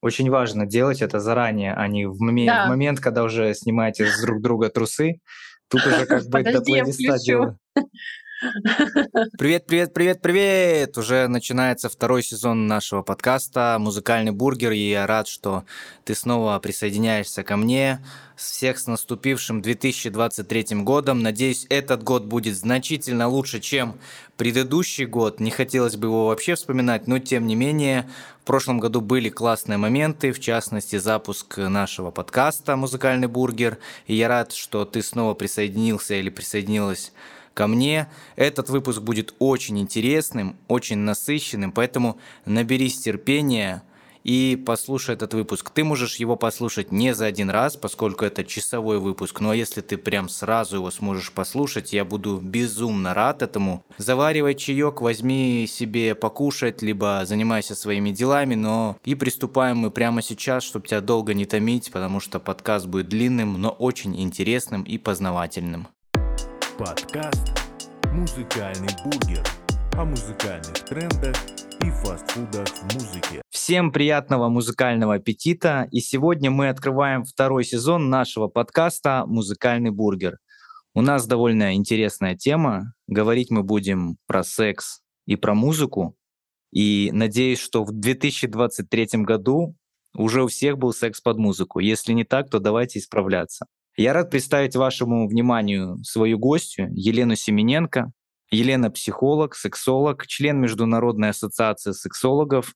Очень важно делать это заранее, а не в, в Да. момент, когда уже снимаете с друг друга трусы. Тут уже как бы до Подожди, я плейлиста дело. Привет, привет, привет, привет! Уже начинается второй сезон нашего подкаста «Музыкальный бургер», и я рад, что ты снова присоединяешься ко мне. Всех с наступившим 2023 годом. Надеюсь, этот год будет значительно лучше, чем предыдущий год. Не хотелось бы его вообще вспоминать, но тем не менее, в прошлом году были классные моменты, в частности, запуск нашего подкаста «Музыкальный бургер». И я рад, что ты снова присоединился или присоединилась ко мне. Этот выпуск будет очень интересным, очень насыщенным, поэтому наберись терпения и послушай этот выпуск. Ты можешь его послушать не за один раз, поскольку это часовой выпуск, но если ты прям сразу его сможешь послушать, я буду безумно рад этому. Заваривай чаек, возьми себе покушать, либо занимайся своими делами, но и приступаем мы прямо сейчас, чтобы тебя долго не томить, потому что подкаст будет длинным, но очень интересным и познавательным. Подкаст «Музыкальный бургер» о музыкальных трендах и фастфудах в музыке. Всем приятного музыкального аппетита! И сегодня мы открываем второй сезон нашего подкаста «Музыкальный бургер». У нас довольно интересная тема. Говорить мы будем про секс и про музыку. И надеюсь, что в 2023 году уже у всех был секс под музыку. Если не так, то давайте исправляться. Я рад представить вашему вниманию свою гостью Елену Семененко. Елена – психолог, сексолог, член Международной ассоциации сексологов.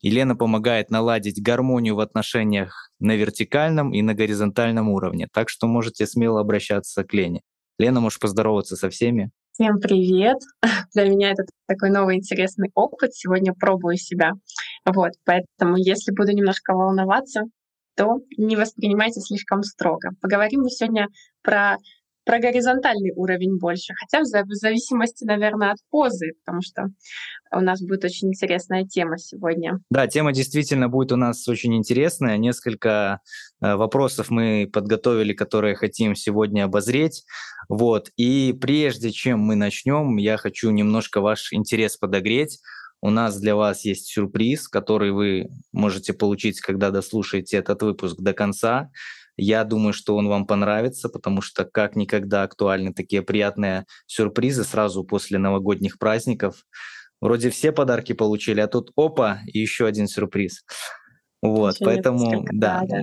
Елена помогает наладить гармонию в отношениях на вертикальном и на горизонтальном уровне. Так что можете смело обращаться к Лене. Лена, можешь поздороваться со всеми. Всем привет! Для меня это такой новый интересный опыт. Сегодня пробую себя. Вот, поэтому если буду немножко волноваться, то не воспринимайте слишком строго. Поговорим мы сегодня про про горизонтальный уровень больше, хотя в зависимости, наверное, от позы, потому что у нас будет очень интересная тема сегодня. Да, тема действительно будет у нас очень интересная. Несколько э, вопросов мы подготовили, которые хотим сегодня обозреть. Вот. И прежде чем мы начнем, я хочу немножко ваш интерес подогреть. У нас для вас есть сюрприз, который вы можете получить, когда дослушаете этот выпуск до конца. Я думаю, что он вам понравится, потому что как никогда актуальны такие приятные сюрпризы сразу после новогодних праздников. Вроде все подарки получили, а тут опа, и еще один сюрприз. Вот, Еще поэтому, да, да, да.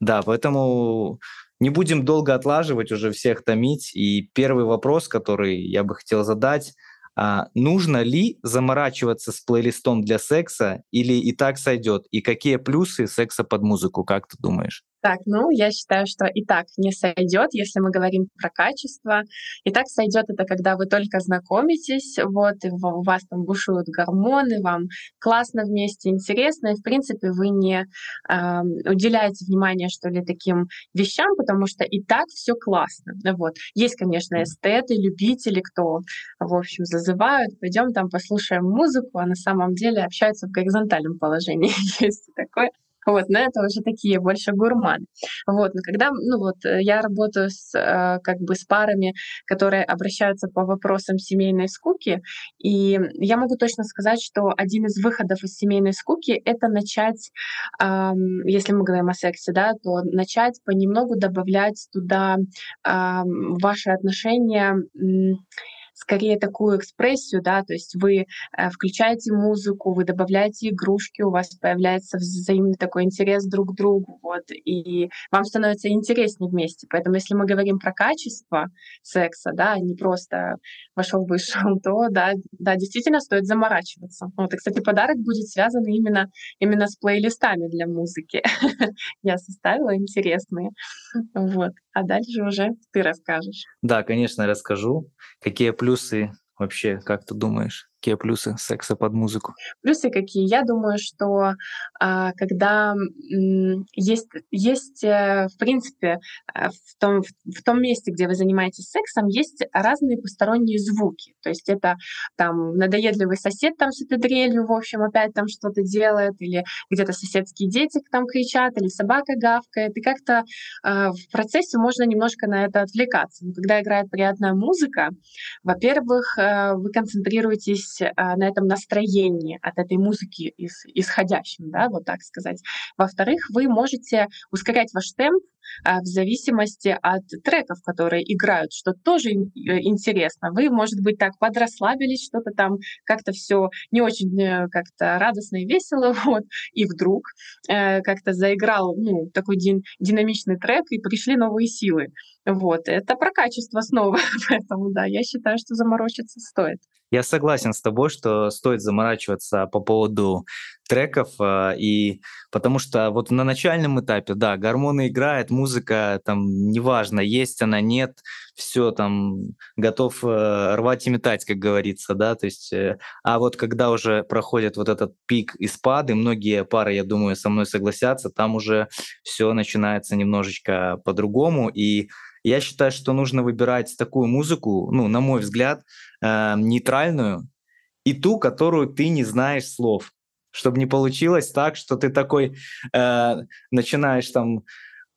да, поэтому не будем долго отлаживать, уже всех томить. И первый вопрос, который я бы хотел задать, а, нужно ли заморачиваться с плейлистом для секса или и так сойдет? И какие плюсы секса под музыку, как ты думаешь? Так, ну, я считаю, что и так не сойдет, если мы говорим про качество. И так сойдет это, когда вы только знакомитесь, вот, и у вас там бушуют гормоны, вам классно вместе, интересно, и, в принципе, вы не э, уделяете внимания, что ли, таким вещам, потому что и так все классно. Вот. Есть, конечно, эстеты, любители, кто, в общем, зазывают, пойдем там послушаем музыку, а на самом деле общаются в горизонтальном положении. Есть такое. Вот, но это уже такие больше гурманы. Вот, но когда, ну вот, я работаю с, э, как бы с парами, которые обращаются по вопросам семейной скуки, и я могу точно сказать, что один из выходов из семейной скуки — это начать, если мы говорим о сексе, да, то начать понемногу добавлять туда ваши отношения скорее такую экспрессию, да, то есть вы э, включаете музыку, вы добавляете игрушки, у вас появляется взаимный такой интерес друг к другу, вот, и вам становится интереснее вместе. Поэтому если мы говорим про качество секса, да, а не просто вошел, вышел, то, да, да, действительно стоит заморачиваться. Вот, и, кстати, подарок будет связан именно, именно с плейлистами для музыки. Я составила интересные. Вот. А дальше уже ты расскажешь. Да, конечно, расскажу. Какие плюсы вообще, как ты думаешь? Какие плюсы секса под музыку? Плюсы какие? Я думаю, что а, когда есть, есть э, в принципе э, в том, в том месте, где вы занимаетесь сексом, есть разные посторонние звуки. То есть это там надоедливый сосед там с этой дрелью, в общем, опять там что-то делает, или где-то соседские дети там кричат, или собака гавкает. И как-то э, в процессе можно немножко на это отвлекаться. Но когда играет приятная музыка, во-первых, э, вы концентрируетесь быть а, на этом настроении от этой музыки ис, исходящим, да, вот так сказать. Во-вторых, вы можете ускорять ваш темп в зависимости от треков, которые играют, что тоже э, интересно. Вы, может быть, так подрасслабились, что-то там как-то все не очень э, как-то радостно и весело, вот, и вдруг э, как-то заиграл ну, такой дин, динамичный трек, и пришли новые силы. Вот, это про качество снова, поэтому, да, я считаю, что заморочиться стоит. Я согласен с тобой, что стоит заморачиваться по поводу треков, а, и потому что вот на начальном этапе, да, гормоны играют, музыка там, неважно, есть она, нет, все там готов э, рвать и метать, как говорится, да, то есть, э, а вот когда уже проходит вот этот пик и спады, многие пары, я думаю, со мной согласятся, там уже все начинается немножечко по-другому, и я считаю, что нужно выбирать такую музыку, ну, на мой взгляд, э, нейтральную и ту, которую ты не знаешь слов, чтобы не получилось так, что ты такой э, начинаешь там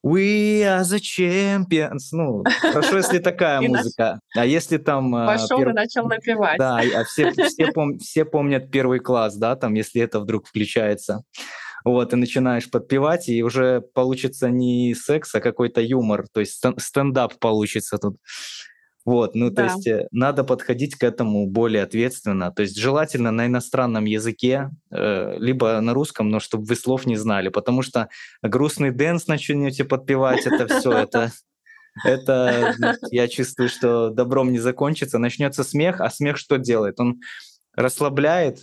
We are the champions. Ну, хорошо, если такая музыка. А если там... Э, Пошел и начал напевать. Да, а все, все, пом... все помнят первый класс, да, там, если это вдруг включается. Вот, и начинаешь подпевать, и уже получится не секс, а какой-то юмор, то есть стендап получится тут. Вот, ну да. то есть э, надо подходить к этому более ответственно. То есть желательно на иностранном языке, э, либо на русском, но чтобы вы слов не знали, потому что грустный dance начнете подпевать, это все, это это я чувствую, что добром не закончится. Начнется смех, а смех что делает? Он расслабляет,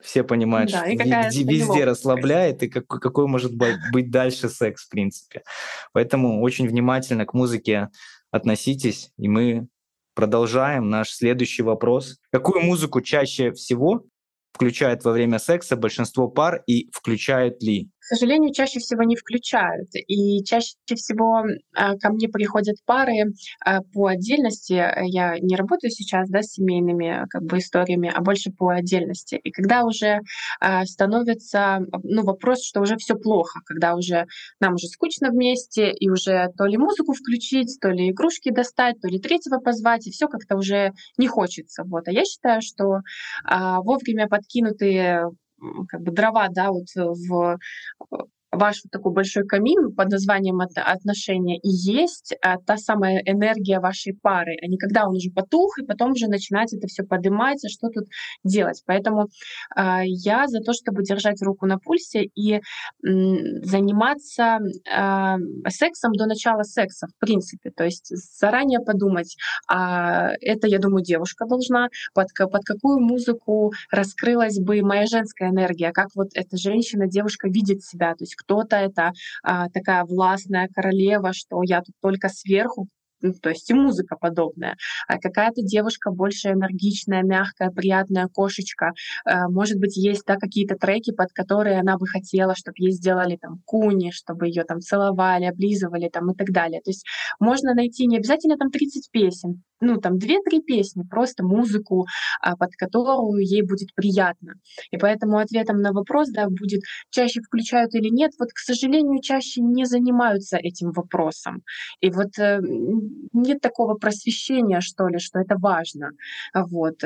все понимают, да, что везде, везде расслабляет, и как, какой может быть дальше секс, в принципе. Поэтому очень внимательно к музыке относитесь, и мы продолжаем наш следующий вопрос. Какую музыку чаще всего включают во время секса большинство пар и включают ли? Сожалению, чаще всего не включают. И чаще всего а, ко мне приходят пары а, по отдельности. Я не работаю сейчас да, с семейными как бы, историями, а больше по отдельности. И когда уже становится ну, вопрос, что уже все плохо, когда уже нам уже скучно вместе, и уже то ли музыку включить, то ли игрушки достать, то ли третьего позвать, и все как-то уже не хочется. Вот. А я считаю, что вовремя подкинутые как бы дрова, да, вот в ваш вот такой большой камин под названием отношения и есть а, та самая энергия вашей пары, а не когда он уже потух, и потом уже начинать это все поднимать, а что тут делать. Поэтому а, я за то, чтобы держать руку на пульсе и м, заниматься а, сексом до начала секса, в принципе. То есть заранее подумать, а это, я думаю, девушка должна, под, под какую музыку раскрылась бы моя женская энергия, как вот эта женщина, девушка видит себя, то есть кто-то это а, такая властная королева, что я тут только сверху, ну, то есть и музыка подобная. А какая-то девушка больше энергичная, мягкая, приятная кошечка. А, может быть, есть да, какие-то треки, под которые она бы хотела, чтобы ей сделали там куни, чтобы ее там целовали, облизывали там и так далее. То есть можно найти не обязательно там 30 песен, ну, там, две-три песни, просто музыку, а, под которую ей будет приятно. И поэтому ответом на вопрос, да, будет, чаще включают или нет, вот, к сожалению, чаще не занимаются этим вопросом. И вот э, нет такого просвещения, что ли, что это важно. Вот.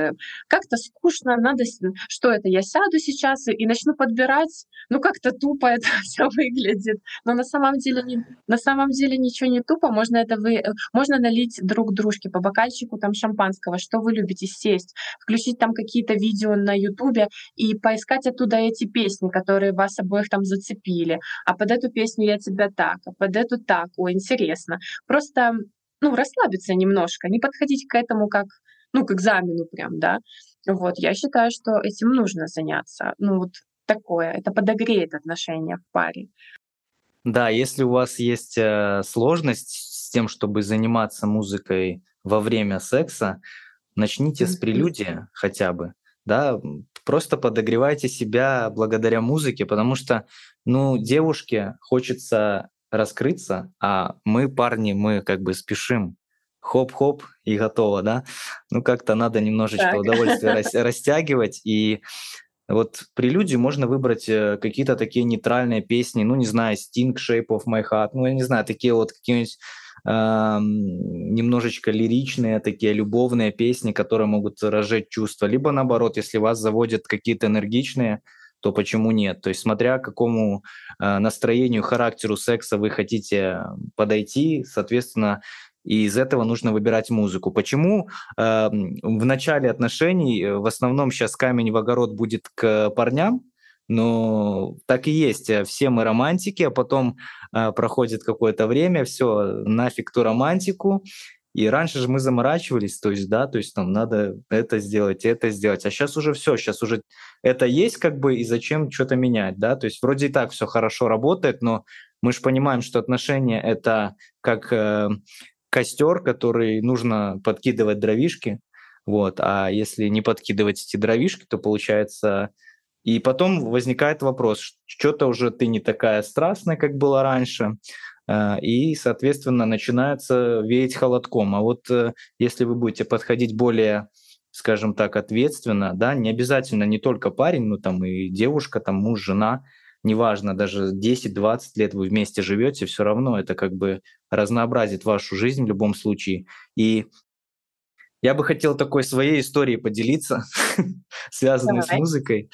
Как-то скучно, надо, что это, я сяду сейчас и, начну подбирать, ну, как-то тупо это все выглядит. Но на самом деле, не, на самом деле ничего не тупо, можно это вы, можно налить друг дружке по бокальчику там шампанского, что вы любите сесть, включить там какие-то видео на Ютубе и поискать оттуда эти песни, которые вас обоих там зацепили. А под эту песню я тебя так, а под эту так, ой, интересно. Просто, ну, расслабиться немножко, не подходить к этому как, ну, к экзамену прям, да. Вот, я считаю, что этим нужно заняться. Ну, вот такое, это подогреет отношения в паре. Да, если у вас есть э, сложность с тем, чтобы заниматься музыкой во время секса, начните с прелюдии хотя бы, да, просто подогревайте себя благодаря музыке, потому что, ну, девушке хочется раскрыться, а мы, парни, мы как бы спешим, хоп-хоп и готово, да. Ну, как-то надо немножечко так. удовольствие растягивать, и вот прелюдию можно выбрать э, какие-то такие нейтральные песни, ну, не знаю, Sting, Shape of My Heart, ну, я не знаю, такие вот какие-нибудь э, немножечко лиричные, такие любовные песни, которые могут разжечь чувства, либо наоборот, если вас заводят какие-то энергичные, то почему нет? То есть смотря какому э, настроению, характеру секса вы хотите подойти, соответственно, и из этого нужно выбирать музыку. Почему э, в начале отношений э, в основном сейчас камень в огород будет к парням? Но так и есть. Все мы романтики, а потом э, проходит какое-то время, все, нафиг ту романтику. И раньше же мы заморачивались, то есть, да, то есть там надо это сделать, это сделать. А сейчас уже все, сейчас уже это есть как бы, и зачем что-то менять, да? То есть вроде и так все хорошо работает, но мы же понимаем, что отношения — это как э, костер, который нужно подкидывать дровишки, вот, а если не подкидывать эти дровишки, то получается... И потом возникает вопрос, что-то уже ты не такая страстная, как была раньше, и, соответственно, начинается веять холодком. А вот э, если вы будете подходить более скажем так, ответственно, да, не обязательно не только парень, но там и девушка, там муж, жена, неважно, даже 10-20 лет вы вместе живете, все равно это как бы разнообразит вашу жизнь в любом случае. И я бы хотел такой своей историей поделиться, связанной с музыкой.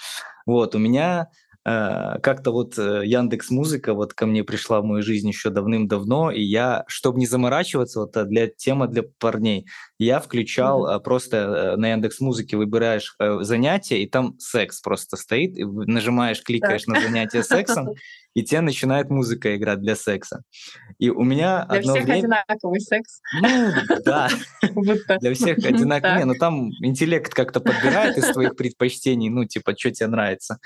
Вот, у меня как-то вот э, Яндекс Музыка вот ко мне пришла в мою жизнь еще давным-давно, и я, чтобы не заморачиваться, вот э, для тема для парней, я включал mm-hmm. просто на Яндекс Музыке выбираешь занятие, и там секс просто стоит, и нажимаешь, кликаешь так. на занятие сексом, и тебе начинает музыка играть для секса. И у меня для одно всех время... одинаковый секс. Ну, да. Для всех одинаковый. Не, ну там интеллект как-то подбирает из твоих предпочтений, ну, типа, что тебе нравится.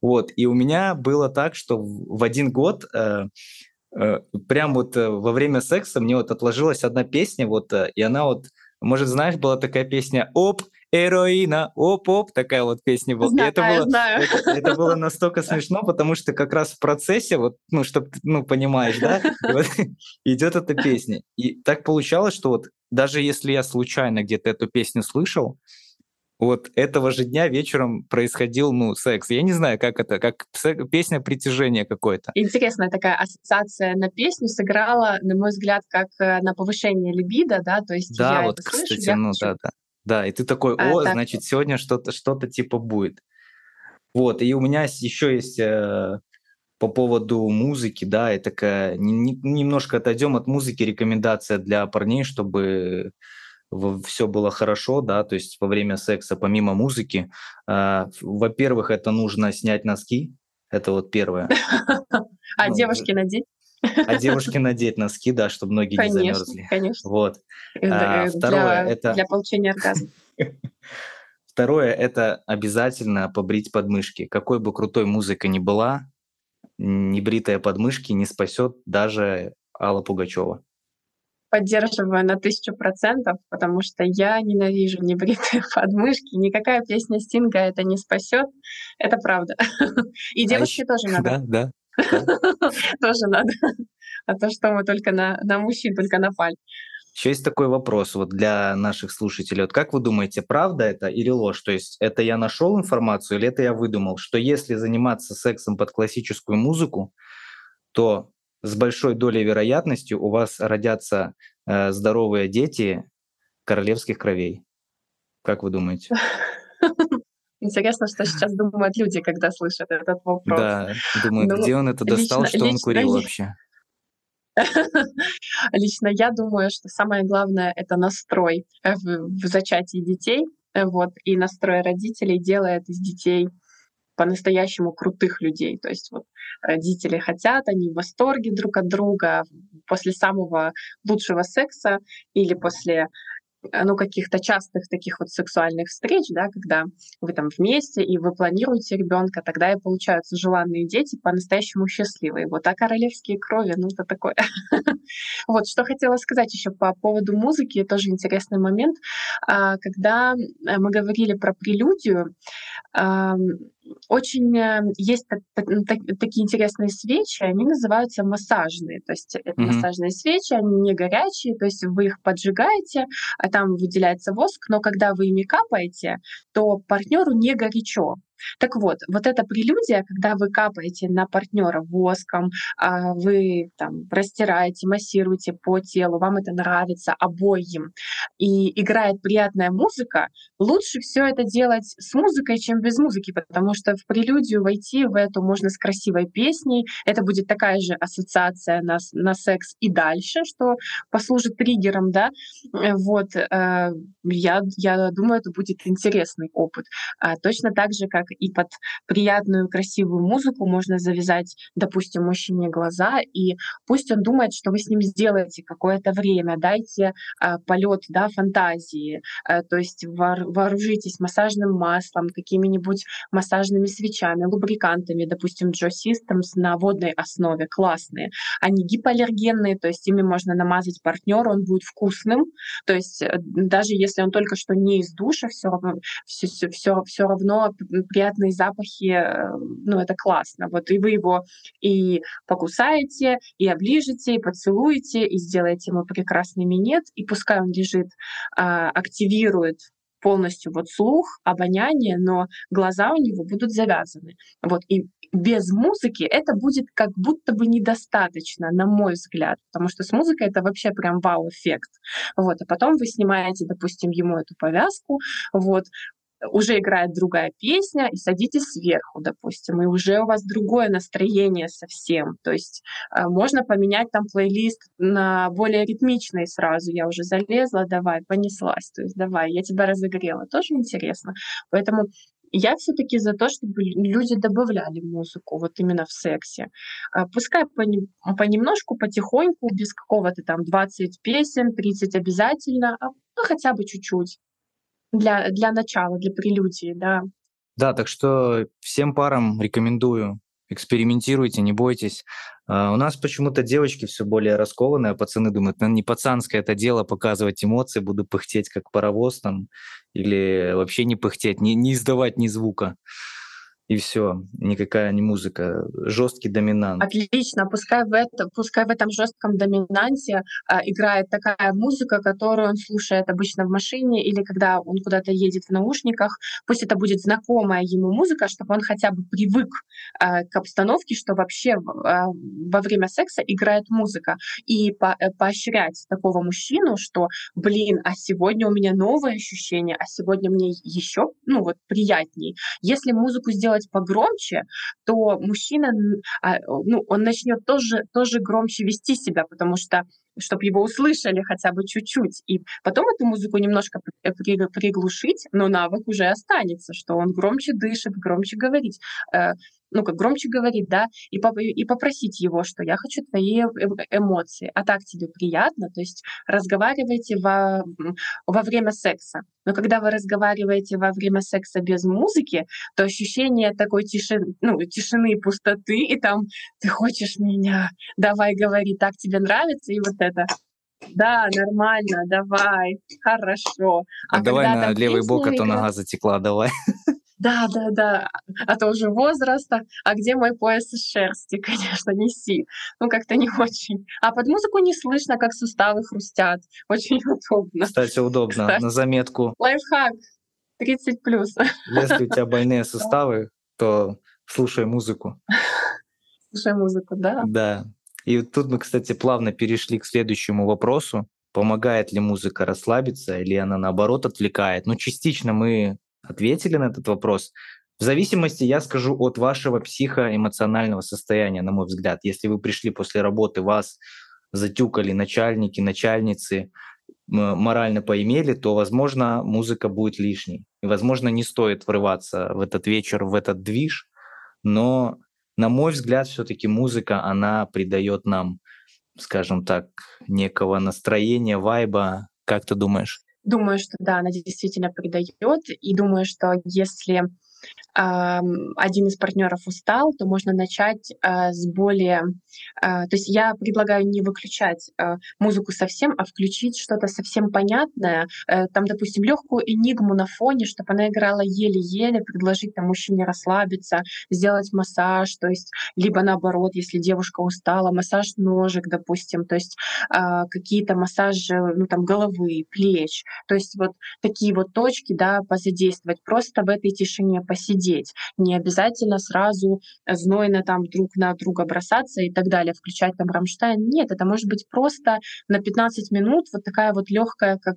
Вот. И у меня было так, что в один год э, э, прям вот э, во время секса мне вот отложилась одна песня, вот, и она вот, может, знаешь, была такая песня «Оп, Эроина, оп-оп, такая вот песня была. Знаю, и это было, знаю. Это, это было настолько смешно, потому что как раз в процессе, вот, ну, чтобы, ну, понимаешь, да, вот, идет эта песня. И так получалось, что вот даже если я случайно где-то эту песню слышал, вот этого же дня вечером происходил, ну, секс. Я не знаю, как это, как песня притяжения какой-то. Интересная такая ассоциация на песню сыграла, на мой взгляд, как э, на повышение либидо, да, то есть да, я вот, это кстати, слышу, я ну, хочу да, да. Да, и ты такой, А, о, так значит, сегодня что-то что-то типа будет. Вот, и у меня еще есть э, по поводу музыки, да, и такая, не- не- немножко отойдем от музыки, рекомендация для парней, чтобы все было хорошо, да, то есть во время секса, помимо музыки, а, во-первых, это нужно снять носки, это вот первое. А Ну, девушки надеть? А девушке надеть носки, да, чтобы ноги не Конечно, замерзли. конечно. Вот. Э, А, э, второе Для это для получения оргазма. Второе – это обязательно побрить подмышки. Какой бы крутой музыка ни была, небритая подмышки не спасет даже Алла Пугачева. Поддерживаю на тысячу процентов, потому что я ненавижу небритые подмышки. Никакая песня Стинга это не спасет. Это правда. И А девушке ещё- тоже надо. Да, да. Тоже надо. А то, что мы только на, на мужчин только напали. Еще есть такой вопрос вот для наших слушателей. Вот как вы думаете, правда это или ложь? То есть это я нашел информацию или это я выдумал, что если заниматься сексом под классическую музыку, то с большой долей вероятности у вас родятся э, здоровые дети королевских кровей. Как вы думаете? Интересно, что сейчас думают люди, когда слышат этот вопрос. Да, думаю, Ну, где он это достал, лично- что он лично курил я- вообще? Лично я думаю, что самое главное — это настрой э, в, в зачатии детей. э, Вот, и настрой родителей делает из детей по-настоящему крутых людей. То есть вот родители хотят, они в восторге друг от друга после самого лучшего секса или после ну, каких-то частых таких вот сексуальных встреч, да, когда вы там вместе и вы планируете ребенка, тогда и получаются желанные дети по-настоящему счастливые. Вот, а королевские крови, ну, это такое. Вот, что хотела сказать еще по поводу музыки, тоже интересный момент. А, Когда э, мы говорили про прелюдию, очень э, есть так- так- так- такие интересные свечи, они называются массажные. То есть это Мгм. массажные свечи, они не горячие, то есть вы их поджигаете, а там выделяется воск, но когда вы ими капаете, то партнеру не горячо. Так вот, вот эта прелюдия, когда вы капаете на партнера воском, а, вы там растираете, массируете по телу, вам это нравится обоим, и играет приятная музыка, лучше все это делать с музыкой, чем без музыки, потому что в прелюдию войти в эту можно с красивой песней, это будет такая же ассоциация на, на секс и дальше, что послужит триггером, да, вот, э, я, я думаю, это будет интересный опыт. А точно так же, как и под приятную, красивую музыку можно завязать, допустим, мужчине глаза, и пусть он думает, что вы с ним сделаете какое-то время, дайте а, полет да, фантазии, а, то есть вооружитесь массажным маслом, какими-нибудь массажными свечами, лубрикантами, допустим, Joe Systems на водной основе, классные. Они гипоаллергенные, то есть ими можно намазать партнера, он будет вкусным, то есть э, даже если он только что не из душа, все равно, все, все, все равно приятные запахи, э, ну, это классно. Вот и вы его и покусаете, и оближете, и поцелуете, и сделаете ему прекрасный минет, и пускай он лежит, а, активирует полностью вот слух, обоняние, но глаза у него будут завязаны. Вот. И без музыки это будет как будто бы недостаточно, на мой взгляд, потому что с музыкой это вообще прям вау-эффект. Вот. А потом вы снимаете, допустим, ему эту повязку, вот, уже играет другая песня, и садитесь сверху, допустим, и уже у вас другое настроение совсем. То есть э, можно поменять там плейлист на более ритмичный сразу. Я уже залезла, давай, понеслась. То есть давай, я тебя разогрела. Тоже интересно. Поэтому я все-таки за то, чтобы люди добавляли музыку вот именно в сексе. А, пускай понемножку, потихоньку, без какого-то там 20 песен, 30 обязательно, а ну, хотя бы чуть-чуть для, для начала, для прелюдии, да. Да, так что всем парам рекомендую, экспериментируйте, не бойтесь. Uh, у нас почему-то девочки все более раскованные, а пацаны думают, наверное, не пацанское это дело показывать эмоции, буду пыхтеть как паровоз там, или вообще не пыхтеть, не, не издавать ни звука и все, никакая не музыка, жесткий доминант. Отлично, пускай в, это, пускай в этом жестком доминанте а, играет такая музыка, которую он слушает обычно в машине или когда он куда-то едет в наушниках. Пусть это будет знакомая ему музыка, чтобы он хотя бы привык а, к обстановке, что вообще а, во время секса играет музыка. И по, э, поощрять такого мужчину, что, блин, а сегодня у меня новое ощущение, а сегодня мне еще, ну вот, приятней. Если музыку сделать сделать погромче, то мужчина, а, ну, он начнет тоже, тоже громче вести себя, потому что чтобы его услышали хотя бы чуть-чуть. И потом эту музыку немножко приглушить, но навык уже останется, что он громче дышит, громче говорит. Ну, как громче говорить, да, и, поп и попросить его, что я хочу твои эмоции, а так тебе приятно, то есть разговаривайте во, во время секса. Но когда вы разговариваете во время секса без музыки, то ощущение такой тишины, ну, тишины пустоты, и там ты хочешь меня, давай говори, так тебе нравится, и вот это да, нормально, давай, хорошо. А, а давай на левый бок, а то нога затекла, давай. Да, да, да, а то уже возраста, а где мой пояс из шерсти, конечно, неси. Ну, как-то не очень. А под музыку не слышно, как суставы хрустят. Очень удобно. Кстати, удобно, Кстати, на заметку. Лайфхак, 30 плюс. Если у тебя больные суставы, то слушай музыку. Слушай музыку, да. Да. И тут мы, кстати, плавно перешли к следующему вопросу. Помогает ли музыка расслабиться или она наоборот отвлекает? Ну, частично мы ответили на этот вопрос. В зависимости, я скажу, от вашего психоэмоционального состояния, на мой взгляд. Если вы пришли после работы, вас затюкали начальники, начальницы, морально поимели, то, возможно, музыка будет лишней. И, возможно, не стоит врываться в этот вечер, в этот движ, но, на мой взгляд, все-таки музыка, она придает нам, скажем так, некого настроения, вайба. Как ты думаешь? Думаю, что да, она действительно придает. И думаю, что если один из партнеров устал, то можно начать а, с более... А, то есть я предлагаю не выключать а, музыку совсем, а включить что-то совсем понятное. Э, там, допустим, легкую энигму на фоне, чтобы она играла еле-еле, предложить там мужчине расслабиться, сделать массаж, то есть либо наоборот, если девушка устала, массаж ножек, допустим, то есть какие-то массажи, ну там головы, плеч, то есть вот такие вот точки, да, позадействовать просто в этой тишине, посидеть. Не обязательно сразу знойно там друг на друга бросаться и так далее, включать там Рамштайн. Нет, это может быть просто на 15 минут вот такая вот легкая, как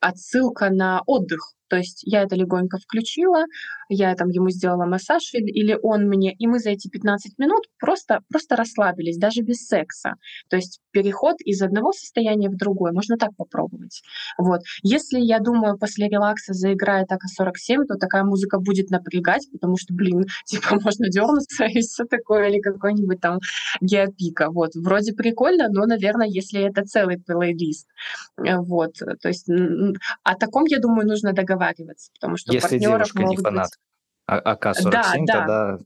отсылка на отдых. То есть я это легонько включила, я там ему сделала массаж или он мне, и мы за эти 15 минут просто, просто расслабились, даже без секса. То есть переход из одного состояния в другое, можно так попробовать. Вот. Если, я думаю, после релакса заиграет АК-47, то такая музыка будет напрягать, потому что, блин, типа можно дернуться и все такое, или какой-нибудь там геопика. Вот. Вроде прикольно, но, наверное, если это целый плейлист. Э, вот. То есть о таком, я думаю, нужно договариваться договариваться, потому что Если девушка не фанат быть... АК-47, да, да. тогда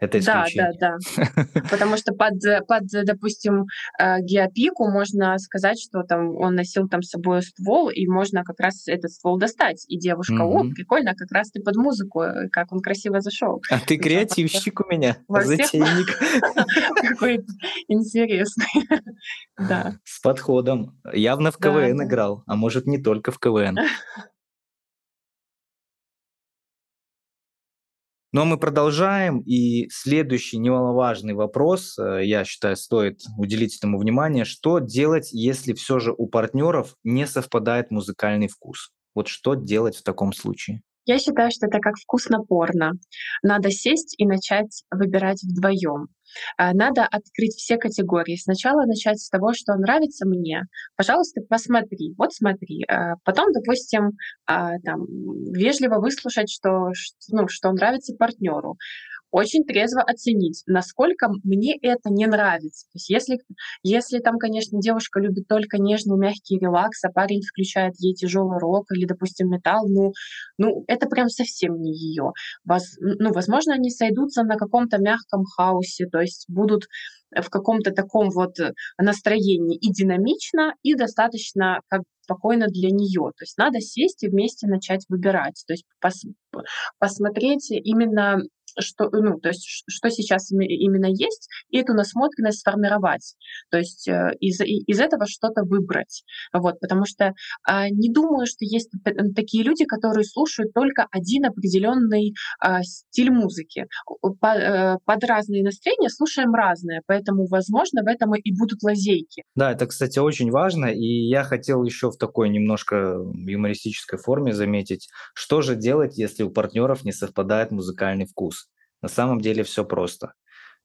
это исключение. Да, да, да. Потому что под, под, допустим, э, геопику можно сказать, что там он носил там с собой ствол, и можно как раз этот ствол достать. И девушка, о, прикольно, как раз ты под музыку, э, как он красиво зашел. А ты креативщик у меня, затейник. Какой интересный. Да. С подходом. Явно в КВН играл, а может не только в КВН. Но мы продолжаем, и следующий немаловажный вопрос, э, я считаю, стоит уделить этому внимание, что делать, если все же у партнеров не совпадает музыкальный вкус? Вот что делать в таком случае? Я считаю, что это как вкусно порно. Надо сесть и начать выбирать вдвоем. А, надо открыть все категории. Сначала начать с того, что нравится мне. Пожалуйста, посмотри. Вот смотри. А, потом, допустим, а, там, вежливо выслушать, что, ну, что нравится партнеру очень трезво оценить, насколько мне это не нравится. То есть если, если там, конечно, девушка любит только нежный, мягкий релакс, а парень включает ей тяжелый рок или, допустим, металл, ну, ну это прям совсем не ее. Воз, ну, возможно, они сойдутся на каком-то мягком хаосе, то есть будут в каком-то таком вот настроении и динамично, и достаточно как спокойно для нее. То есть надо сесть и вместе начать выбирать, то есть пос посмотреть именно что, ну, то есть, что сейчас именно есть, и эту насмотренность сформировать. То есть э, из, из этого что-то выбрать. Вот, потому что а, не думаю, что есть такие люди, которые слушают только один определенный а, стиль музыки. А, под разные настроения слушаем разное, поэтому, возможно, в этом и будут лазейки. Да, это, кстати, очень важно, и я хотел еще в такой немножко юмористической форме заметить, что же делать, если у партнеров не совпадает музыкальный вкус. На самом деле все просто.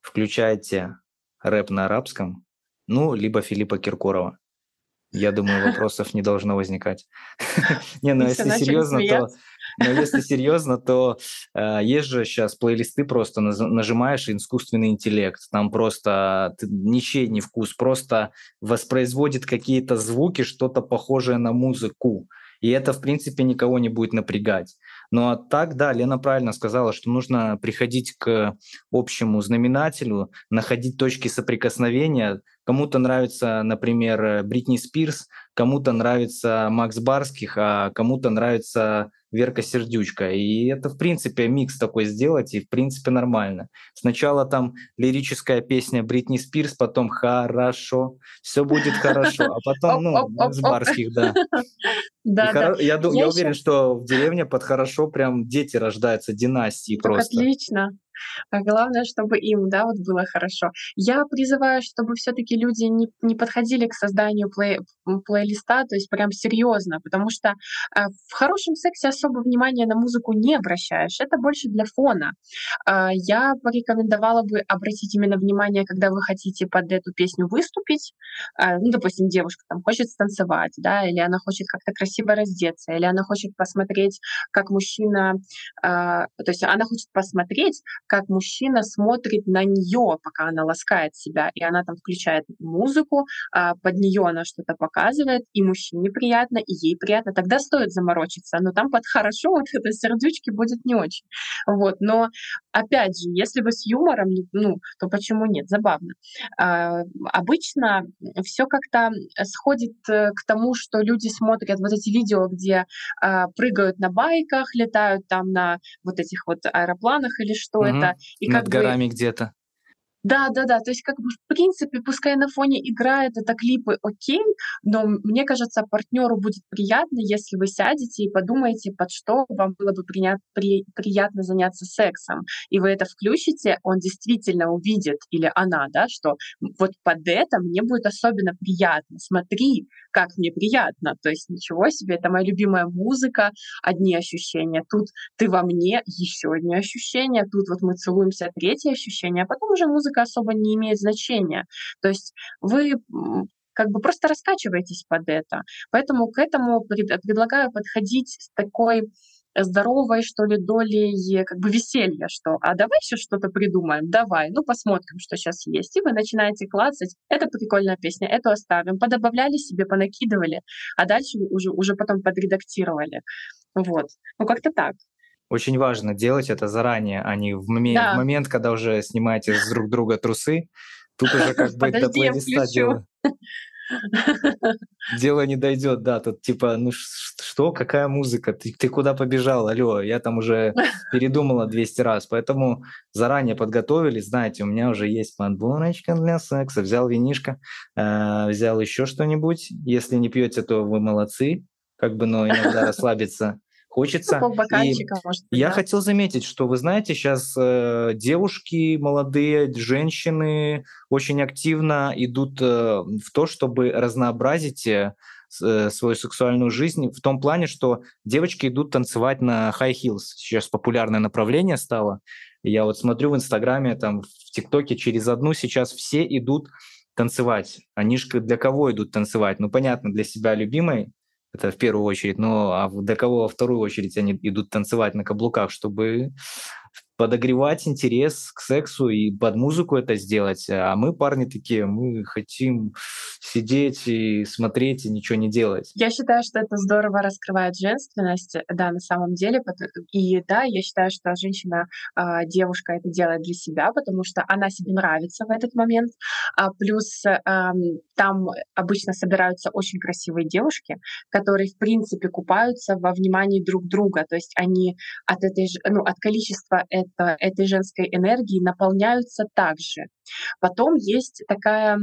Включайте рэп на арабском, ну, либо Филиппа Киркорова. Я думаю, вопросов не должно возникать. Не, ну если серьезно, то но если серьезно, то э, есть же сейчас плейлисты, просто нажимаешь искусственный интеллект, там просто ничей не вкус, просто воспроизводит какие-то звуки, что-то похожее на музыку. И это, в принципе, никого не будет напрягать. Ну а так, да, Лена правильно сказала, что нужно приходить к общему знаменателю, находить точки соприкосновения. Кому-то нравится, например, Бритни Спирс, кому-то нравится Макс Барских, а кому-то нравится Верка Сердючка. И это, в принципе, микс такой сделать, и, в принципе, нормально. Сначала там лирическая песня Бритни Спирс, потом «Хорошо», все будет хорошо, а потом, ну, с барских, да. Да, да. Я, уверен, что в деревне под «хорошо» прям дети рождаются, династии просто. Отлично. А главное, чтобы им, да, вот было хорошо. Я призываю, чтобы все-таки люди не, не подходили к созданию плей, плейлиста, то есть прям серьезно, потому что э, в хорошем сексе особо внимания на музыку не обращаешь. Это больше для фона. Э, я порекомендовала бы обратить именно внимание, когда вы хотите под эту песню выступить. Э, ну, допустим, девушка там хочет станцевать, да, или она хочет как-то красиво раздеться, или она хочет посмотреть, как мужчина, то есть она хочет посмотреть, как мужчина смотрит на нее, пока она ласкает себя, и она там включает музыку, а под нее она что-то показывает, и мужчине приятно, и ей приятно, тогда стоит заморочиться, но там под хорошо вот это сердючки будет не очень. Вот, но опять же, если вы с юмором, ну, то почему нет, забавно. А, обычно все как-то сходит э, к тому, что люди смотрят вот эти видео, где а, прыгают на байках, летают там на вот этих вот аэропланах или что угу. Это. И Над горами бы... где-то. Да, да, да. То есть, как бы, в принципе, пускай на фоне играет это клипы, окей, но мне кажется, партнеру будет приятно, если вы сядете и подумаете, под что вам было бы принят, при, приятно заняться сексом. И вы это включите, он действительно увидит, или она, да, что вот под это мне будет особенно приятно. Смотри, как мне приятно. То есть ничего себе, это моя любимая музыка, одни ощущения. Тут ты во мне, еще одни ощущения. Тут вот мы целуемся, третье ощущение, а потом уже музыка музыка особо не имеет значения. То есть вы как бы просто раскачиваетесь под это. Поэтому к этому предлагаю подходить с такой здоровой, что ли, долей как бы веселья, что «а давай еще что-то придумаем, давай, ну посмотрим, что сейчас есть». И вы начинаете клацать, это прикольная песня, эту оставим, подобавляли себе, понакидывали, а дальше уже, уже потом подредактировали. Вот. Ну как-то так. Очень важно делать это заранее, а не в, момен- да. в момент, когда уже снимаете с друг друга трусы. Тут уже как бы до плейлиста дело. Дело не дойдет, да, тут типа, ну что, какая музыка, ты, ты куда побежал, алло, я там уже передумала 200 раз, поэтому заранее подготовились, знаете, у меня уже есть подборочка для секса, взял винишко, э, взял еще что-нибудь, если не пьете, то вы молодцы, как бы, но иногда расслабиться хочется. Ну, и может быть, я да. хотел заметить, что вы знаете, сейчас э, девушки молодые, женщины очень активно идут э, в то, чтобы разнообразить э, э, свою сексуальную жизнь в том плане, что девочки идут танцевать на high heels. Сейчас популярное направление стало. Я вот смотрю в Инстаграме, там, в ТикТоке через одну сейчас все идут танцевать. Они же для кого идут танцевать? Ну, понятно, для себя любимой, это в первую очередь. Но а до кого во вторую очередь они идут танцевать на каблуках, чтобы подогревать интерес к сексу и под музыку это сделать. А мы, парни, такие, мы хотим сидеть и смотреть и ничего не делать. Я считаю, что это здорово раскрывает женственность, да, на самом деле. И да, я считаю, что женщина, а, девушка это делает для себя, потому что она себе нравится в этот момент. А плюс там обычно собираются очень красивые девушки, которые, в принципе, купаются во внимании друг друга. То есть они от этой, ну, от количества это, этой женской энергии наполняются также. Потом есть такая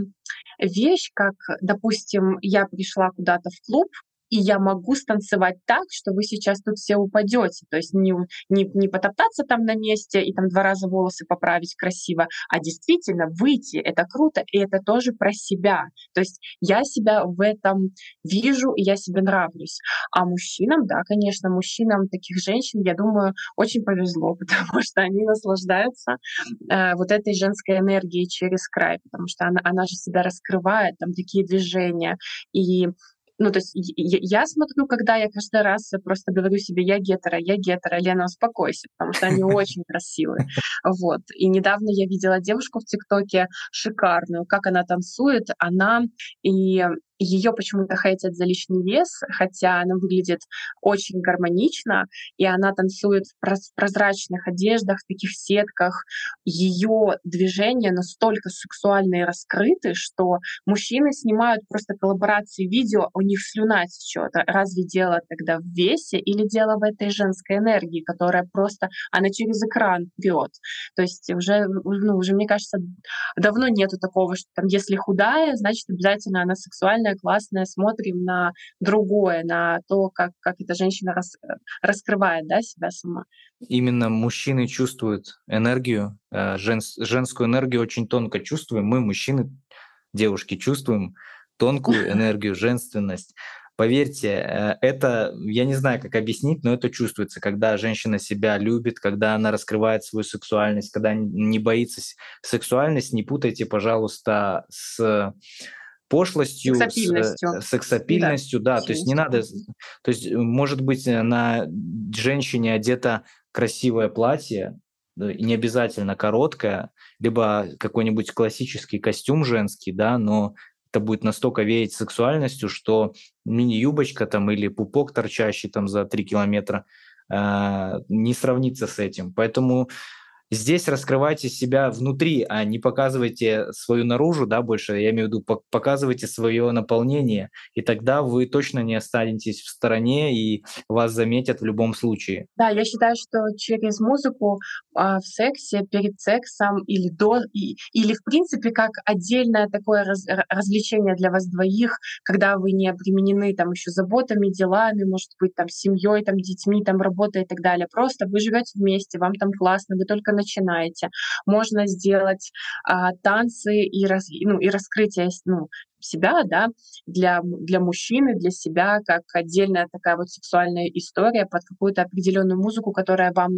вещь, как, допустим, я пришла куда-то в клуб, и я могу станцевать так, что вы сейчас тут все упадете. То есть не, не, не потоптаться там на месте и там два раза волосы поправить красиво, а действительно выйти. Это круто, и это тоже про себя. То есть я себя в этом вижу, и я себе нравлюсь. А мужчинам, да, конечно, мужчинам таких женщин, я думаю, очень повезло, потому что они наслаждаются э, вот этой женской энергией через край, потому что она, она же себя раскрывает, там такие движения. И ну, то есть я, смотрю, когда я каждый раз просто говорю себе, я гетера, я гетера, Лена, успокойся, потому что они очень красивые. Вот. И недавно я видела девушку в ТикТоке шикарную, как она танцует. Она и ее почему-то хейтят за лишний вес, хотя она выглядит очень гармонично, и она танцует в прозрачных одеждах, в таких сетках. Ее движения настолько сексуальные и раскрыты, что мужчины снимают просто коллаборации видео, у них слюна течет. Разве дело тогда в весе или дело в этой женской энергии, которая просто, она через экран пьет. То есть уже, ну, уже, мне кажется, давно нету такого, что там, если худая, значит, обязательно она сексуальная, классное, классное, смотрим на другое, на то, как, как эта женщина рас, раскрывает да, себя сама. Именно мужчины чувствуют энергию, э, жен, женскую энергию очень тонко чувствуем. Мы, мужчины, девушки, чувствуем тонкую энергию, женственность. Поверьте, э, это, я не знаю, как объяснить, но это чувствуется, когда женщина себя любит, когда она раскрывает свою сексуальность, когда не боится сексуальность. Не путайте, пожалуйста, с пошлостью, сексапильностью, с, э, сексапильностью да, да то есть не надо, то есть э, может быть э, на женщине одето красивое платье, не обязательно короткое, либо какой-нибудь классический костюм женский, да, но это будет настолько веять сексуальностью, что мини-юбочка там или пупок, торчащий там за 3 километра, э, не сравнится с этим. Поэтому здесь раскрывайте себя внутри, а не показывайте свою наружу, да, больше, я имею в виду, показывайте свое наполнение, и тогда вы точно не останетесь в стороне, и вас заметят в любом случае. Да, я считаю, что через музыку а, в сексе, перед сексом или до, и, или в принципе как отдельное такое раз, развлечение для вас двоих, когда вы не обременены там еще заботами, делами, может быть, там семьей, там детьми, там работой и так далее. Просто вы живете вместе, вам там классно, вы только начинаете. Можно сделать а, танцы и, раз, ну, и раскрытие ну, себя, да, для, для мужчины, для себя, как отдельная такая вот сексуальная история под какую-то определенную музыку, которая вам,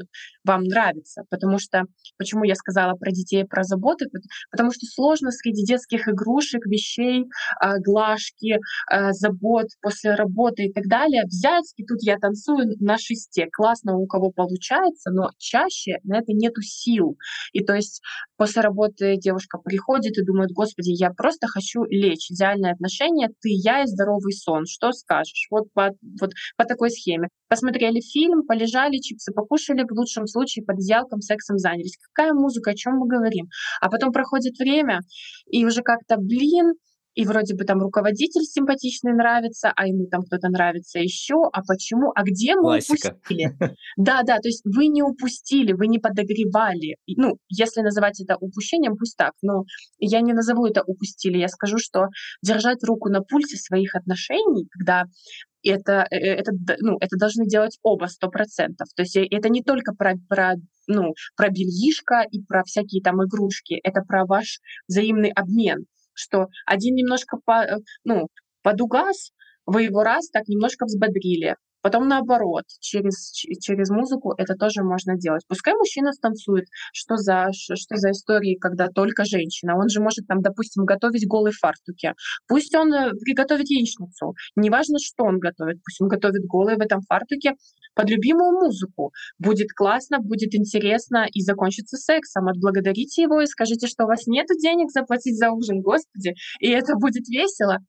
вам нравится. Потому что, почему я сказала про детей, про заботы, потому что сложно среди детских игрушек, вещей, а, глажки, а, забот после работы и так далее взять, и тут я танцую на шесте. Классно у кого получается, но чаще на это нету сил. И то есть после работы девушка приходит и думает, господи, я просто хочу лечь идеальные отношения, ты, я и здоровый сон. Что скажешь? Вот по, вот по такой схеме. Посмотрели фильм, полежали, чипсы покушали, в лучшем случае под одеялком сексом занялись. Какая музыка, о чем мы говорим? А потом проходит время, и уже как-то, блин, и вроде бы там руководитель симпатичный нравится, а ему там кто-то нравится еще, а почему, а где мы Классика. упустили? Да, да, то есть вы не упустили, вы не подогревали. Ну, если называть это упущением, пусть так, но я не назову это упустили, я скажу, что держать руку на пульсе своих отношений, когда это, э, это, ну, это должны делать оба сто процентов. То есть э, это не только про, про, ну, про бельишко и про всякие там игрушки, это про ваш взаимный обмен что один немножко по, э, ну, подугас, вы его раз так немножко взбодрили, Потом наоборот, через, через музыку это тоже можно делать. Пускай мужчина станцует, что за, что за истории, когда только женщина. Он же может там, допустим, готовить голые фартуки. Пусть он э, приготовит яичницу. Неважно, что он готовит. Пусть он готовит голые в этом фартуке под любимую музыку. Будет классно, будет интересно и закончится сексом. Отблагодарите его и скажите, что у вас нет денег заплатить за ужин, господи, и это будет весело.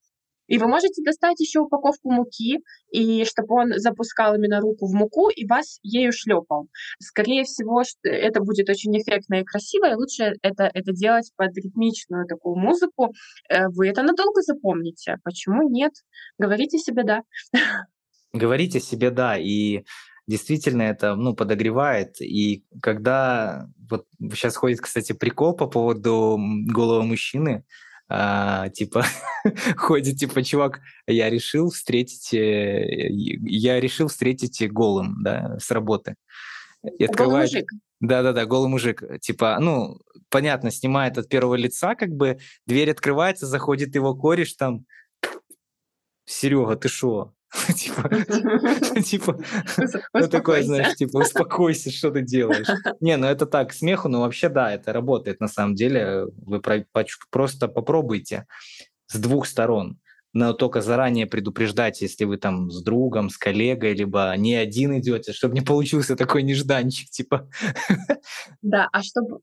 И вы можете достать еще упаковку муки, и чтобы он запускал именно руку в муку и вас ею шлепал. Скорее всего, это будет очень эффектно и красиво, и лучше это, это делать под ритмичную такую музыку. Э, вы это надолго запомните. Почему нет? Говорите себе «да». Говорите себе «да», и действительно это ну, подогревает. И когда вот сейчас ходит, кстати, прикол по поводу голого мужчины, а, типа ходит типа чувак, я решил встретить, э, я решил встретить голым, да, с работы. И открывает... Голый мужик. Да-да-да, голый мужик. Типа, ну, понятно, снимает от первого лица, как бы, дверь открывается, заходит его кореш там, Серега, ты шо? Типа, типа, ну такое, знаешь, типа, успокойся, что ты делаешь. Не, ну это так, смеху, но вообще да, это работает на самом деле. Вы просто попробуйте с двух сторон но только заранее предупреждать, если вы там с другом, с коллегой, либо не один идете, чтобы не получился такой нежданчик, типа. Да, а чтобы,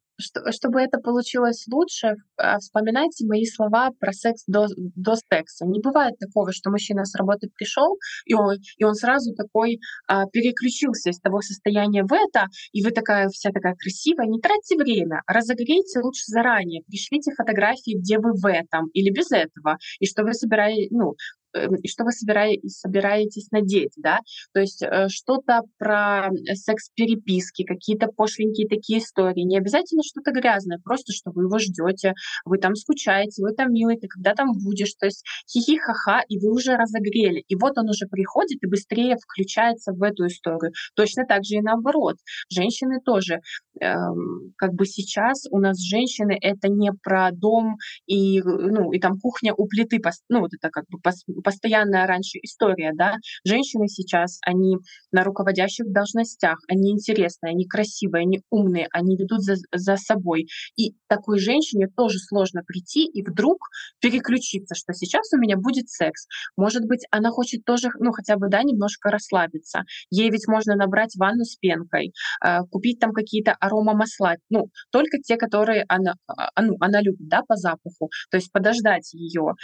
чтобы это получилось лучше, а, вспоминайте мои слова про секс до, до секса. Не бывает такого, что мужчина с работы пришел, и он, и он сразу такой а, переключился из того состояния в это, и вы такая вся такая красивая. Не тратьте время, разогрейте лучше заранее, пришлите фотографии, где вы в этом или без этого, и что вы собираетесь, ну, и что вы собираетесь, собираетесь надеть, да, то есть э, что-то про секс-переписки, какие-то пошленькие такие истории, не обязательно что-то грязное, просто что вы его ждете, вы там скучаете, вы там милый, ты когда там будешь, то есть хихи-ха-ха, и вы уже разогрели, и вот он уже приходит и быстрее включается в эту историю. Точно так же и наоборот. Женщины тоже, эм, как бы сейчас у нас женщины это не про дом и, ну, и там кухня у плиты, ну, вот это как бы постоянная раньше история, да, женщины сейчас, они на руководящих должностях, они интересные, они красивые, они умные, они ведут за, за собой. И такой женщине тоже сложно прийти и вдруг переключиться, что сейчас у меня будет секс. Может быть, она хочет тоже, ну, хотя бы, да, немножко расслабиться. Ей ведь можно набрать ванну с пенкой, э, купить там какие-то аромамасла, ну, только те, которые она, а, ну, она любит, да, по запаху. То есть подождать ее,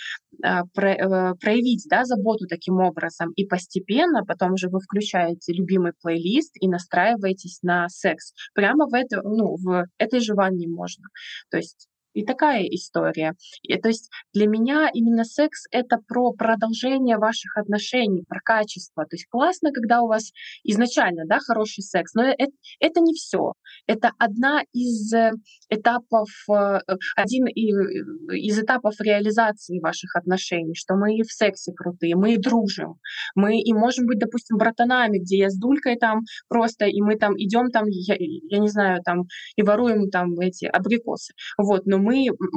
а, про, проявить да, заботу таким образом, и постепенно потом уже вы включаете любимый плейлист и настраиваетесь на секс. Прямо в, это, ну, в этой же ванне можно. То есть и такая история. И, то есть для меня именно секс — это про продолжение ваших отношений, про качество. То есть классно, когда у вас изначально да, хороший секс, но это, это не все. Это одна из э, этапов, э, один из этапов реализации ваших отношений, что мы и в сексе крутые, мы и дружим, мы и можем быть, допустим, братанами, где я с Дулькой там просто, и мы там идем там, я, я не знаю, там, и воруем там эти абрикосы. Вот, но мы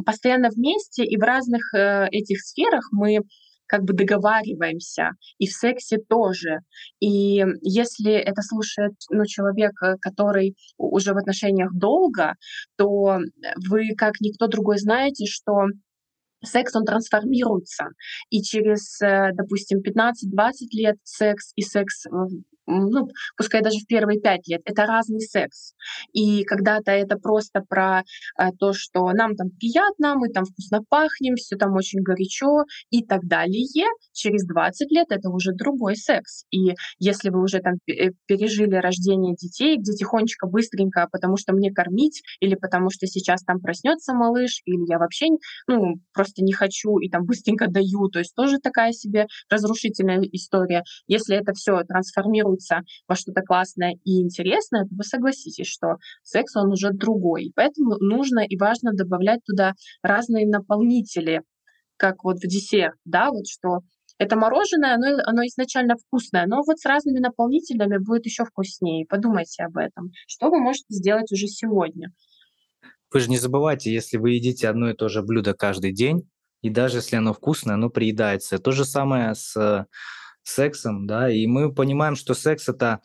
постоянно вместе, и в разных э, этих сферах мы как бы договариваемся, и в сексе тоже. И если это слушает ну, человек, э, который уже в отношениях долго, то вы, как никто другой, знаете, что секс, он трансформируется. И через, э, допустим, 15-20 лет секс и секс ну, пускай даже в первые пять лет, это разный секс. И когда-то это просто про а, то, что нам там приятно, мы там вкусно пахнем, все там очень горячо и так далее. Через 20 лет это уже другой секс. И если вы уже там э, пережили рождение детей, где тихонечко, быстренько, потому что мне кормить, или потому что сейчас там проснется малыш, или я вообще ну, просто не хочу и там быстренько даю, то есть тоже такая себе разрушительная история. Если это все трансформируется выльется во что-то классное и интересное, то вы согласитесь, что секс, он уже другой. Поэтому нужно и важно добавлять туда разные наполнители, как вот в десерт, да, вот что это мороженое, оно, оно изначально вкусное, но вот с разными наполнителями будет еще вкуснее. Подумайте об этом. Что вы можете сделать уже сегодня? Вы же не забывайте, если вы едите одно и то же блюдо каждый день, и даже если оно вкусное, оно приедается. То же самое с сексом, да, и мы понимаем, что секс это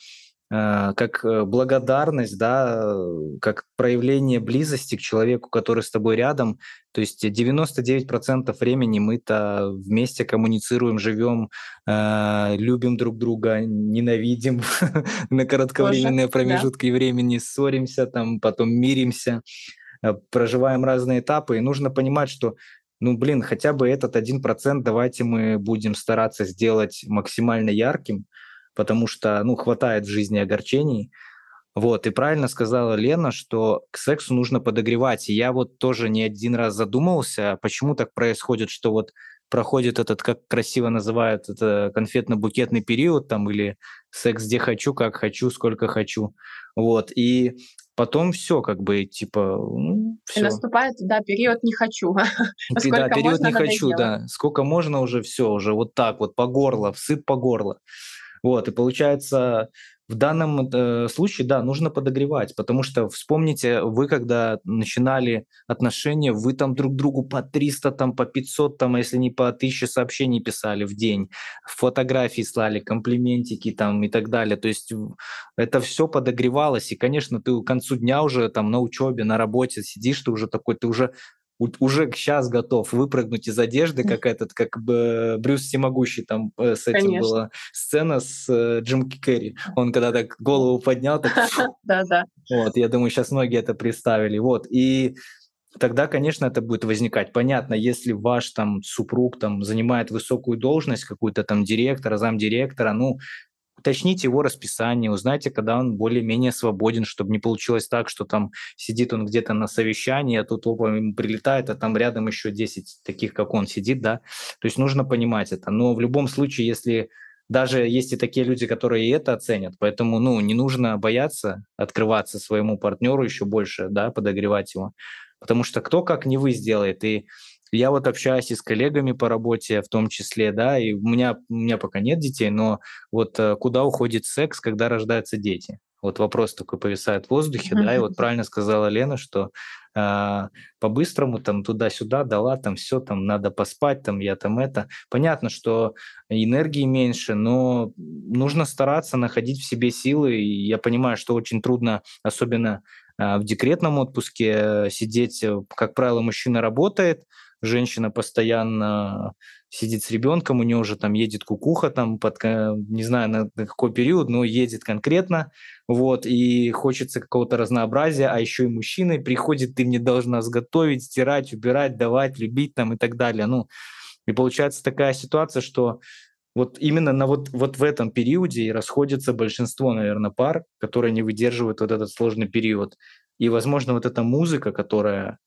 э, как э, благодарность, да, э, как проявление близости к человеку, который с тобой рядом. То есть 99% времени мы-то вместе коммуницируем, живем, э, любим друг друга, ненавидим на кратковременные промежутки времени, ссоримся, там, потом миримся, проживаем разные этапы. И нужно понимать, что ну, блин, хотя бы этот один процент давайте мы будем стараться сделать максимально ярким, потому что, ну, хватает в жизни огорчений. Вот, и правильно сказала Лена, что к сексу нужно подогревать. И я вот тоже не один раз задумывался, почему так происходит, что вот проходит этот, как красиво называют, это конфетно-букетный период там или секс где хочу, как хочу, сколько хочу. Вот, и потом все как бы типа ну, все. И наступает да период не хочу да период не хочу да. Сколько можно уже все уже вот так вот по горло всып по горло вот и получается в данном э, случае, да, нужно подогревать, потому что вспомните, вы когда начинали отношения, вы там друг другу по 300, там по 500, там, а если не по 1000 сообщений писали в день, фотографии слали, комплиментики там и так далее. То есть это все подогревалось, и, конечно, ты к концу дня уже там на учебе, на работе сидишь, ты уже такой, ты уже уже сейчас готов выпрыгнуть из одежды, как этот, как бы Брюс Всемогущий, там э, с этим Конечно. была сцена с э, Джим Керри. Он когда так голову поднял, так... Да-да. Вот, я думаю, сейчас многие это представили. Вот, и тогда, конечно, это будет возникать. Понятно, если ваш там супруг там занимает высокую должность, какую-то там директора, замдиректора, ну, уточните его расписание, узнайте, когда он более-менее свободен, чтобы не получилось так, что там сидит он где-то на совещании, а тут опа, ему прилетает, а там рядом еще 10 таких, как он сидит, да. То есть нужно понимать это. Но в любом случае, если даже есть и такие люди, которые и это оценят, поэтому, ну, не нужно бояться открываться своему партнеру еще больше, да, подогревать его, потому что кто как не вы сделает, и я вот общаюсь и с коллегами по работе в том числе, да, и у меня, у меня пока нет детей, но вот э, куда уходит секс, когда рождаются дети? Вот вопрос такой повисает в воздухе, mm-hmm. да, и вот правильно сказала Лена, что э, по-быстрому там туда-сюда дала, там все, там надо поспать, там я там это. Понятно, что энергии меньше, но нужно стараться находить в себе силы, и я понимаю, что очень трудно, особенно э, в декретном отпуске, э, сидеть, э, как правило, мужчина работает, женщина постоянно сидит с ребенком, у нее уже там едет кукуха, там под, не знаю на, какой период, но едет конкретно, вот, и хочется какого-то разнообразия, а еще и мужчины приходит, ты мне должна сготовить, стирать, убирать, давать, любить там и так далее, ну, И получается такая ситуация, что вот именно на вот, вот в этом периоде и расходится большинство, наверное, пар, которые не выдерживают вот этот сложный период. И, возможно, вот эта музыка, которая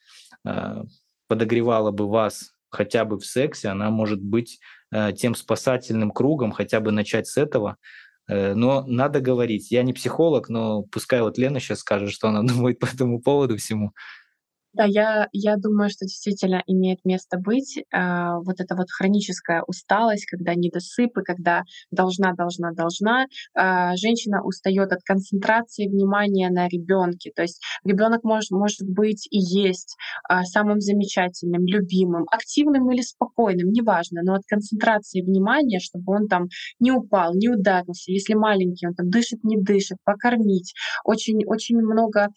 э, подогревала бы вас хотя бы в сексе, она может быть э, тем спасательным кругом, хотя бы начать с этого. Э, но надо говорить. Я не психолог, но пускай вот Лена сейчас скажет, что она думает по этому поводу всему. Да, я, я думаю, что действительно имеет место быть э, вот эта вот хроническая усталость, когда недосыпы, когда должна, должна, должна. Э, женщина устает от концентрации внимания на ребенке. То есть ребенок может, может быть и есть э, самым замечательным, любимым, активным или спокойным, неважно, но от концентрации внимания, чтобы он там не упал, не ударился. Если маленький, он там дышит, не дышит, покормить. Очень, очень много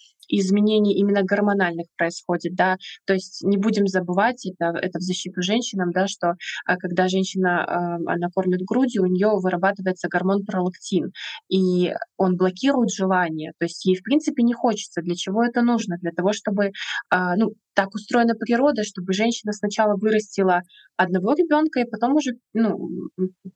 изменений именно гормональных происходит, да, то есть не будем забывать, это, это в защиту женщинам, да, что а, когда женщина, а, она кормит грудью, у нее вырабатывается гормон пролактин, и он блокирует желание, то есть ей в принципе не хочется. Для чего это нужно? Для того, чтобы, а, ну, так устроена природа, чтобы женщина сначала вырастила одного ребенка и потом уже ну,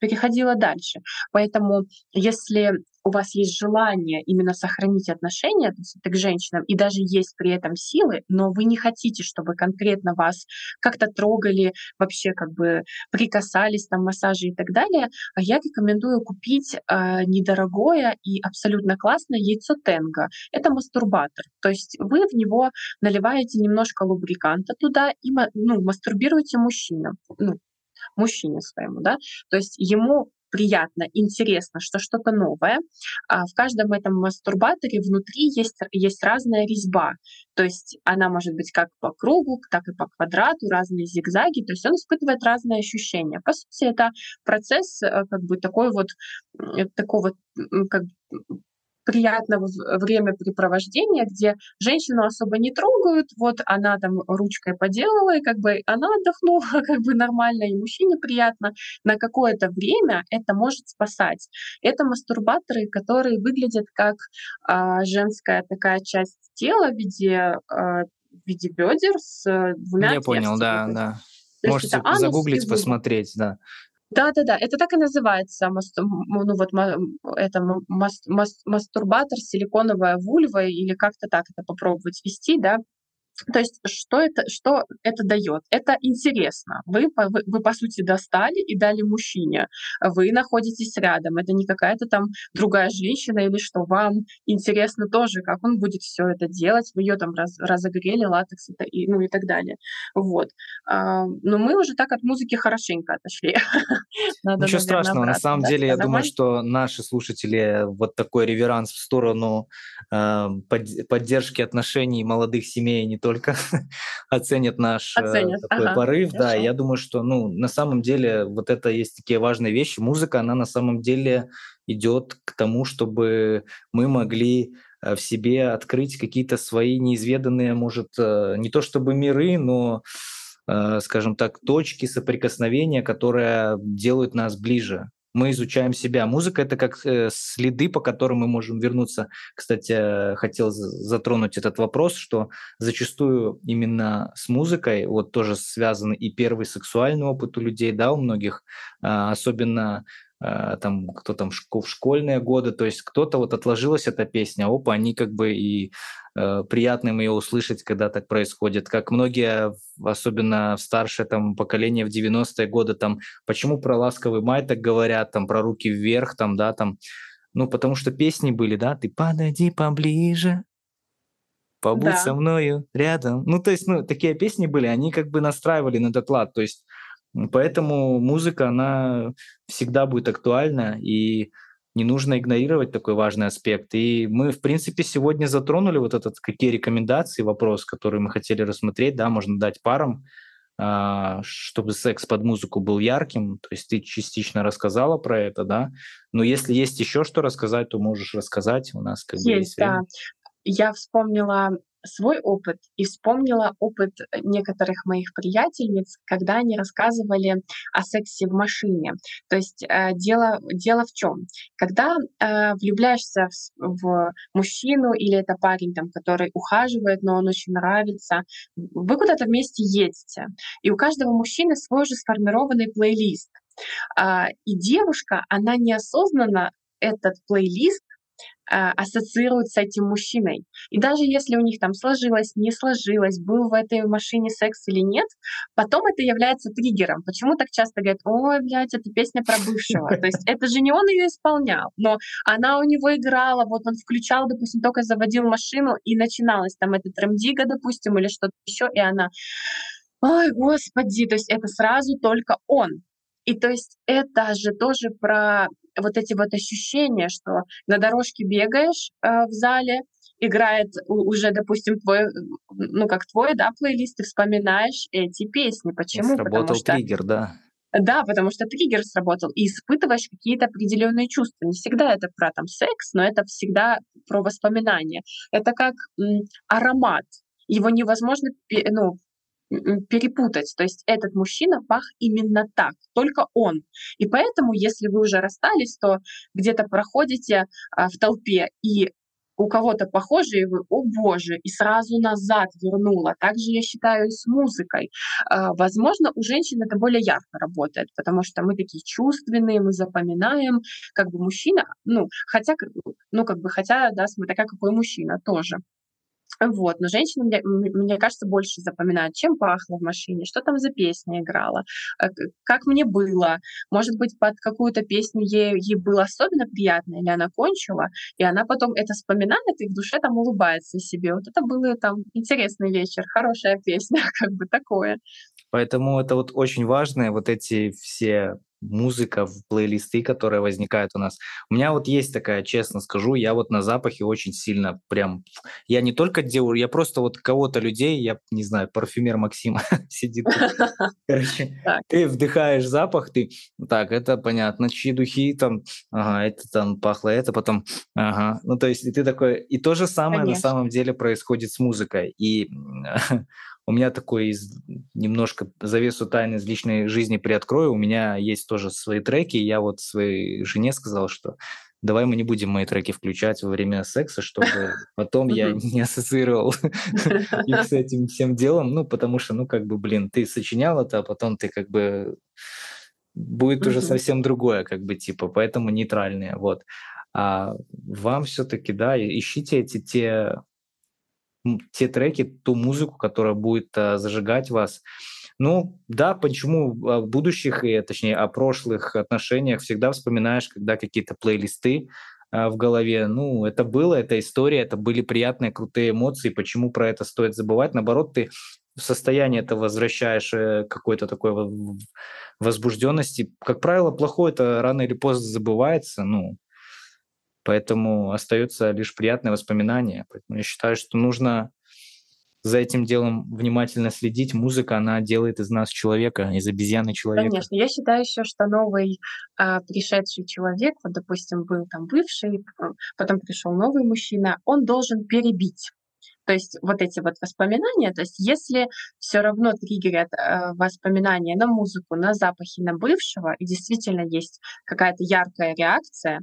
переходила дальше. Поэтому если у вас есть желание именно сохранить отношения то есть это к женщинам, и даже есть при этом силы, но вы не хотите, чтобы конкретно вас как-то трогали, вообще как бы прикасались, там массажи и так далее, а я рекомендую купить э, недорогое и абсолютно классное яйцо Тенга. Это мастурбатор. То есть вы в него наливаете немножко лубриканта туда и ну, мастурбируете мужчину, ну, мужчине своему, да, то есть ему приятно, интересно, что что-то новое. А в каждом этом мастурбаторе внутри есть, есть разная резьба. То есть она может быть как по кругу, так и по квадрату, разные зигзаги. То есть он испытывает разные ощущения. По сути, это процесс э, как бы такой вот, такого как приятного времяпрепровождения, где женщину особо не трогают, вот она там ручкой поделала, и как бы она отдохнула как бы нормально, и мужчине приятно. На какое-то время это может спасать. Это мастурбаторы, которые выглядят как а, женская такая часть тела в виде, а, в виде бедер с двумя Я понял, да, да. Можете загуглить, посмотреть, да. Да-да-да, это так и называется, ну вот это мастурбатор, силиконовая вульва или как-то так это попробовать вести, да. То есть что это, что это дает? Это интересно. Вы, вы, вы, по сути, достали и дали мужчине. Вы находитесь рядом. Это не какая-то там другая женщина или что. Вам интересно тоже, как он будет все это делать. Вы ее там раз, разогрели, латекс и, ну и так далее. Вот. А, но мы уже так от музыки хорошенько отошли. Надо, Ничего наверное, страшного. Обратно, На самом да? деле, я думаю, что наши слушатели вот такой реверанс в сторону э, под, поддержки отношений молодых семей не только оценят наш э, оценят. такой ага, порыв. Хорошо. Да, я думаю, что ну, на самом деле вот это есть такие важные вещи. Музыка, она на самом деле идет к тому, чтобы мы могли э, в себе открыть какие-то свои неизведанные, может, э, не то чтобы миры, но скажем так, точки соприкосновения, которые делают нас ближе мы изучаем себя. Музыка — это как э, следы, по которым мы можем вернуться. Кстати, хотел затронуть этот вопрос, что зачастую именно с музыкой вот тоже связан и первый сексуальный опыт у людей, да, у многих, а, особенно там кто там в школьные годы, то есть кто-то вот отложилась эта песня, опа, они как бы и э, приятно им ее услышать, когда так происходит. Как многие, особенно в старшее там поколение в 90-е годы, там, почему про ласковый май так говорят, там, про руки вверх, там, да, там, ну, потому что песни были, да, ты подойди поближе, побудь да. со мною рядом. Ну, то есть, ну, такие песни были, они как бы настраивали на этот лад, то есть Поэтому музыка, она всегда будет актуальна, и не нужно игнорировать такой важный аспект. И мы, в принципе, сегодня затронули вот этот, какие рекомендации, вопрос, который мы хотели рассмотреть, да, можно дать парам, а, чтобы секс под музыку был ярким. То есть ты частично рассказала про это, да. Но если есть еще что рассказать, то можешь рассказать. У нас как есть, бы есть время. да. Я вспомнила свой опыт и вспомнила опыт некоторых моих приятельниц, когда они рассказывали о сексе в машине. То есть э, дело, дело в чем? Когда э, влюбляешься в, в мужчину или это парень, там, который ухаживает, но он очень нравится, вы куда-то вместе едете, и у каждого мужчины свой же сформированный плейлист. Э, и девушка, она неосознанно этот плейлист а, ассоциируют с этим мужчиной. И даже если у них там сложилось, не сложилось, был в этой машине секс или нет, потом это является триггером. Почему так часто говорят, ой, блядь, это песня про бывшего. То есть это же не он ее исполнял, но она у него играла, вот он включал, допустим, только заводил машину, и начиналась там эта трамдига, допустим, или что-то еще, и она Ой, господи, то есть это сразу только он. И то есть это же тоже про вот эти вот ощущения, что на дорожке бегаешь э, в зале, играет уже, допустим, твой, ну как твой, да, плейлист, ты вспоминаешь эти песни. Почему? Сработал Потому что триггер, да. Да, потому что триггер сработал, и испытываешь какие-то определенные чувства. Не всегда это про там секс, но это всегда про воспоминания. Это как м, аромат. Его невозможно ну, перепутать. То есть этот мужчина пах именно так, только он. И поэтому, если вы уже расстались, то где-то проходите а, в толпе и у кого-то похожие вы, о боже, и сразу назад вернула. Также я считаю и с музыкой. А, возможно, у женщин это более ярко работает, потому что мы такие чувственные, мы запоминаем, как бы мужчина, ну, хотя, ну, как бы, хотя, да, смотря какой мужчина тоже. Вот, но женщины, мне, мне кажется, больше запоминают, чем пахло в машине, что там за песня играла, э, как мне было. Может быть, под какую-то песню ей, ей было особенно приятно, или она кончила, и она потом это вспоминает и в душе там улыбается себе. Вот это был там интересный вечер, хорошая песня, как бы такое. Поэтому это вот очень важно, вот эти все музыка, в плейлисты, которые возникают у нас. У меня вот есть такая, честно скажу, я вот на запахе очень сильно прям... Я не только делаю, я просто вот кого-то людей, я не знаю, парфюмер Максима сидит. Короче, ты вдыхаешь запах, ты... Так, это понятно, чьи духи там, ага, это там пахло, это потом, ага. Ну, то есть и ты такой... И то же самое на самом деле происходит с музыкой. И у меня такой из, немножко завесу тайны из личной жизни приоткрою. У меня есть тоже свои треки. Я вот своей жене сказал, что давай мы не будем мои треки включать во время секса, чтобы потом я не ассоциировал их с этим всем делом. Ну, потому что, ну, как бы, блин, ты сочинял это, а потом ты как бы будет уже совсем другое, как бы, типа, поэтому нейтральные, вот. А вам все-таки, да, ищите эти те те треки, ту музыку, которая будет а, зажигать вас. Ну, да, почему о будущих, и, точнее, о прошлых отношениях всегда вспоминаешь, когда какие-то плейлисты а, в голове. Ну, это было, это история, это были приятные, крутые эмоции. Почему про это стоит забывать? Наоборот, ты в состояние это возвращаешь э, какой-то такой возбужденности. Как правило, плохое это рано или поздно забывается. Ну, Поэтому остается лишь приятное воспоминание. Поэтому я считаю, что нужно за этим делом внимательно следить. Музыка, она делает из нас человека, из обезьяны человека. Конечно. Я считаю еще, что новый а, пришедший человек, вот, допустим, был там бывший, потом пришел новый мужчина, он должен перебить. То есть вот эти вот воспоминания, то есть если все равно триггерят э, воспоминания на музыку, на запахи, на бывшего, и действительно есть какая-то яркая реакция,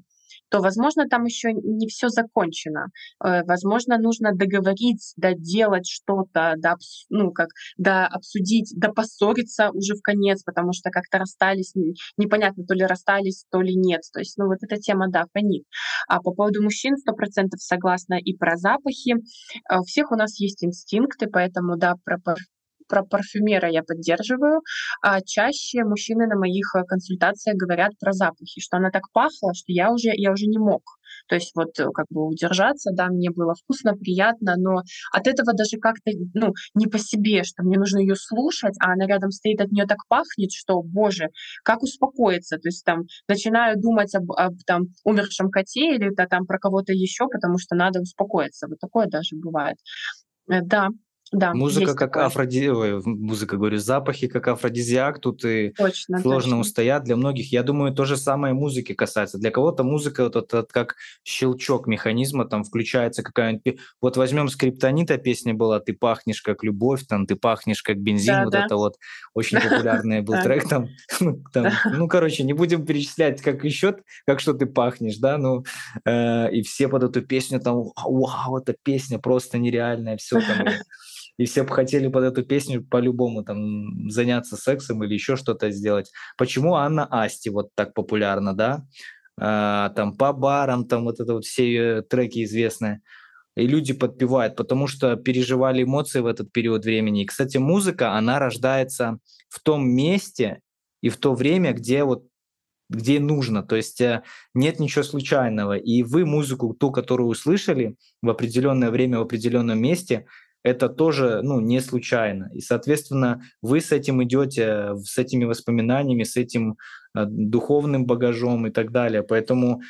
то, возможно, там еще не все закончено. Э, возможно, нужно договориться, доделать что-то, да, ну, как, да, обсудить, да, поссориться уже в конец, потому что как-то расстались, непонятно, то ли расстались, то ли нет. То есть, ну, вот эта тема, да, фонит. А по поводу мужчин сто процентов согласна и про запахи. Э, у всех у нас есть инстинкты, поэтому, да, про про парфюмера я поддерживаю. А чаще мужчины на моих э, консультациях говорят про запахи, что она так пахла, что я уже, я уже не мог. То есть вот э, как бы удержаться, да, мне было вкусно, приятно, но от этого даже как-то, ну, не по себе, что мне нужно ее слушать, а она рядом стоит, от нее так пахнет, что, боже, как успокоиться? То есть там начинаю думать об, об там умершем коте или -то, там про кого-то еще, потому что надо успокоиться. Вот такое даже бывает. Э, да, Да, Музыка как такое. афроди ой, музыка, говорю, запахи как афродизиак, тут и Точно, сложно точно. устоять для многих. Я думаю, то же самое музыки касается. Для кого-то музыка вот этот как щелчок механизма, там включается какая-нибудь Вот возьмем "Скриптонита", песня была "Ты пахнешь как любовь", там "Ты пахнешь как бензин", вот Да-да. это вот очень популярный был трек там. Ну ну, короче, не будем перечислять, как еще, как что ты пахнешь, да, ну, э, и все под эту песню там: "Вау, эта песня просто нереальная", всё там. И все б хотели под эту песню по-любому там заняться сексом или еще что-то сделать. Почему Анна Асти вот так популярна, да? А, там "По барам", там вот это вот все её треки известные. И люди подпевают, потому что переживали эмоции в этот период времени. И, кстати, музыка, она рождается в том месте и в то время, где вот где нужно. То есть, э, нет ничего случайного. И вы музыку, ту, которую услышали в определенное время, в определенном месте, это тоже, ну, не случайно. И, соответственно, вы с этим идете, с этими воспоминаниями, с этим, э, духовным багажом и так далее. Поэтому,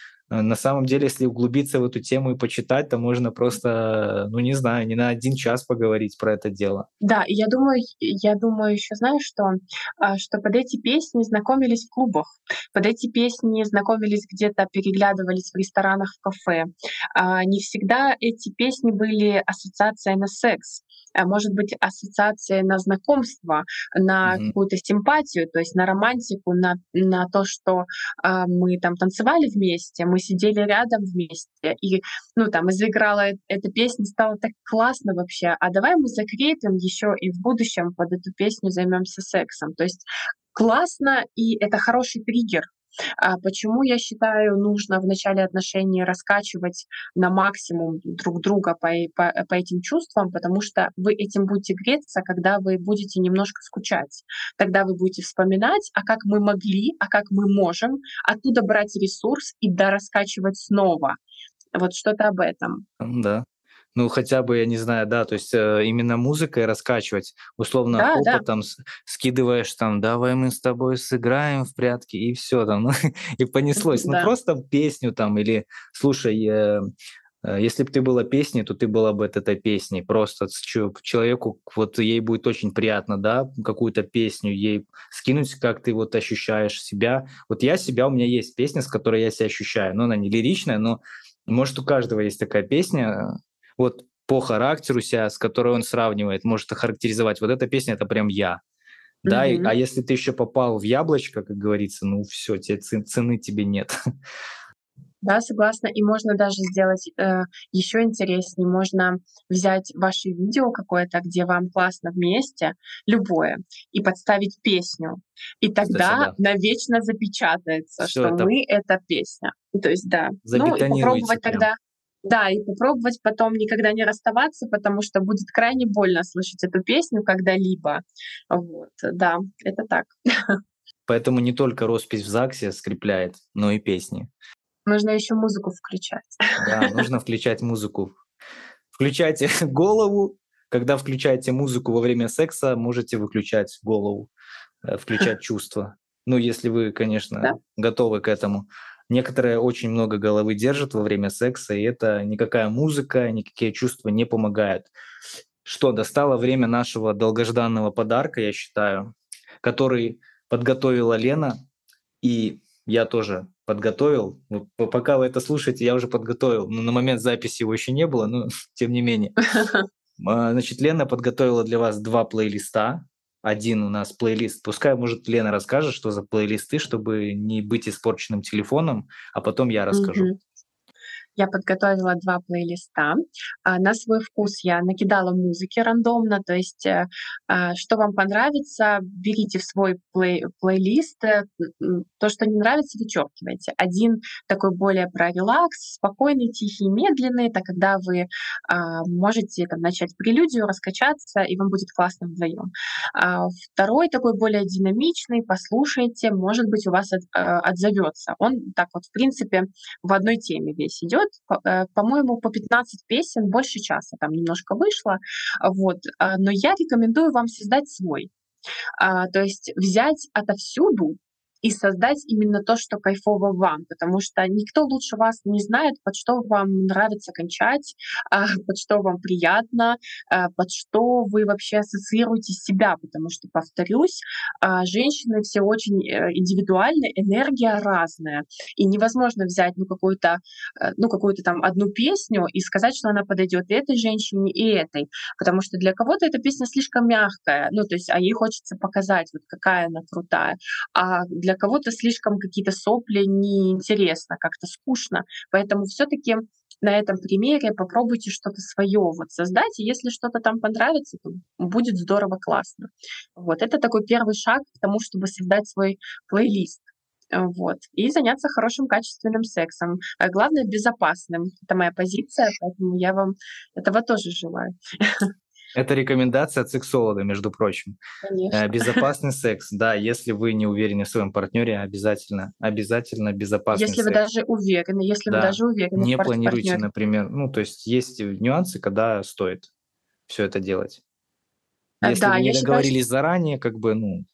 на самом деле, если углубиться в эту тему и почитать, то можно просто, ну, не знаю, не на 1 час поговорить про это дело. Да, я думаю я думаю еще, знаешь что? А, что под эти песни знакомились в клубах, под эти песни знакомились где-то, переглядывались в ресторанах, в кафе. А, не всегда эти песни были ассоциацией на секс, а может быть, ассоциацией на знакомство, на Мгм. какую-то симпатию, то есть на романтику, на на то, что, а, мы там танцевали вместе, мы сидели рядом вместе, и, ну, там, и заиграла эт эта песня, стало так классно вообще. А давай мы закрепим еще и в будущем под эту песню займемся сексом. То есть классно, и это хороший триггер. А почему, я считаю, нужно в начале отношений раскачивать на максимум друг друга по по по этим чувствам? Потому что вы этим будете греться, когда вы будете немножко скучать. Тогда вы будете вспоминать: а как мы могли, а как мы можем, оттуда брать ресурс и дораскачивать снова. Вот что-то об этом. М-да. Ну, хотя бы, я не знаю, да, то есть, э, именно музыкой раскачивать. Условно, Да, да. опытом с скидываешь там: "Давай мы с тобой сыграем в прятки", и всё там, ну, и понеслось. Ну, Да. просто песню там или слушай, э, э, если б ты была песней, то ты была бы от этой песни. Просто человеку, вот ей будет очень приятно, да, какую-то песню ей скинуть, как ты вот ощущаешь себя. Вот я себя, у меня есть песня, с которой я себя ощущаю. Ну, она не лиричная, но, может, у каждого есть такая песня, вот по характеру ся, с которой он сравнивает, может охарактеризовать: "Вот эта песня- это прям я". Да, и, Мгм. а если ты еще попал в яблочко, как говорится, ну всё, те цы цены тебе нет. Да, согласна. И можно даже сделать, э, еще интереснее. Можно взять ваше видео какое-то, где вам классно вместе, любое, и подставить песню. И Кстати, тогда да. навечно запечатается, Всё что это мы- это песня. То есть, да. Ну, и попробовать прям. тогда да, и попробовать потом никогда не расставаться, потому что будет крайне больно слышать эту песню когда-либо. Вот, да, это так. Поэтому не только роспись в ЗАГСе скрепляет, но и песни. Нужно еще музыку включать. Да, нужно включать музыку. Включайте голову. Когда включаете музыку во время секса, можете выключать голову, э, включать чувства. Ну, если вы, Да. конечно, готовы к этому. Некоторые очень много головы держат во время секса, и это никакая музыка, никакие чувства не помогают. Что, достало время нашего долгожданного подарка, я считаю, который подготовила Лена, и я тоже подготовил. Пока вы это слушаете, я уже подготовил, но на момент записи его еще не было, но тем не менее. А, значит, Лена подготовила для вас 2 плейлиста. 1 у нас плейлист пускай, может, Лена расскажет, что за плейлисты, чтобы не быть испорченным телефоном, а потом я расскажу. Мгм. Я подготовила 2 плейлиста. А, на свой вкус я накидала музыки рандомно, то есть, э, а, что вам понравится, берите в свой плей плейлист. Э, то, что не нравится, вычеркивайте. 1 такой более про релакс, спокойный, тихий, медленный. Это когда вы, а, можете там начать прелюдию, раскачаться, и вам будет классно вдвоем. 2 такой более динамичный, послушайте, может быть, у вас э, отзовется. Он так вот, в принципе, в одной теме весь идет. По э, по-моему, по 15 песен, больше часа там немножко вышло. Вот, а, но я рекомендую вам создать свой. А, то есть взять отовсюду и создать именно то, что кайфово вам, потому что никто лучше вас не знает, под что вам нравится кончать, а, под что вам приятно, а, под что вы вообще ассоциируете себя, потому что, повторюсь, а, женщины все очень э, индивидуальны, энергия разная, и невозможно взять ну какую-то э, ну какую-то там одну песню и сказать, что она подойдет и этой женщине, и этой, потому что для кого-то эта песня слишком мягкая, ну то есть, а ей хочется показать, вот какая она крутая, а для кого-то слишком какие-то сопли неинтересно, как-то скучно, поэтому все-таки на этом примере попробуйте что-то свое вот создать, и если что-то там понравится, то будет здорово, классно. Вот это такой первый шаг к тому, чтобы создать свой плейлист. Вот. И заняться хорошим качественным сексом. А главное, безопасным. Это моя позиция, поэтому я вам этого тоже желаю. Это рекомендация от сексолога, между прочим. Конечно. Э, безопасный секс, да, если вы не уверены в своем партнере, обязательно, обязательно безопасный Если секс. вы даже уверены, если Да. вы даже уверены Не планируйте, партнере. например, ну, то есть есть нюансы, когда стоит все это делать. А, Если да, вы не я считаю, договорились заранее, как бы, ну,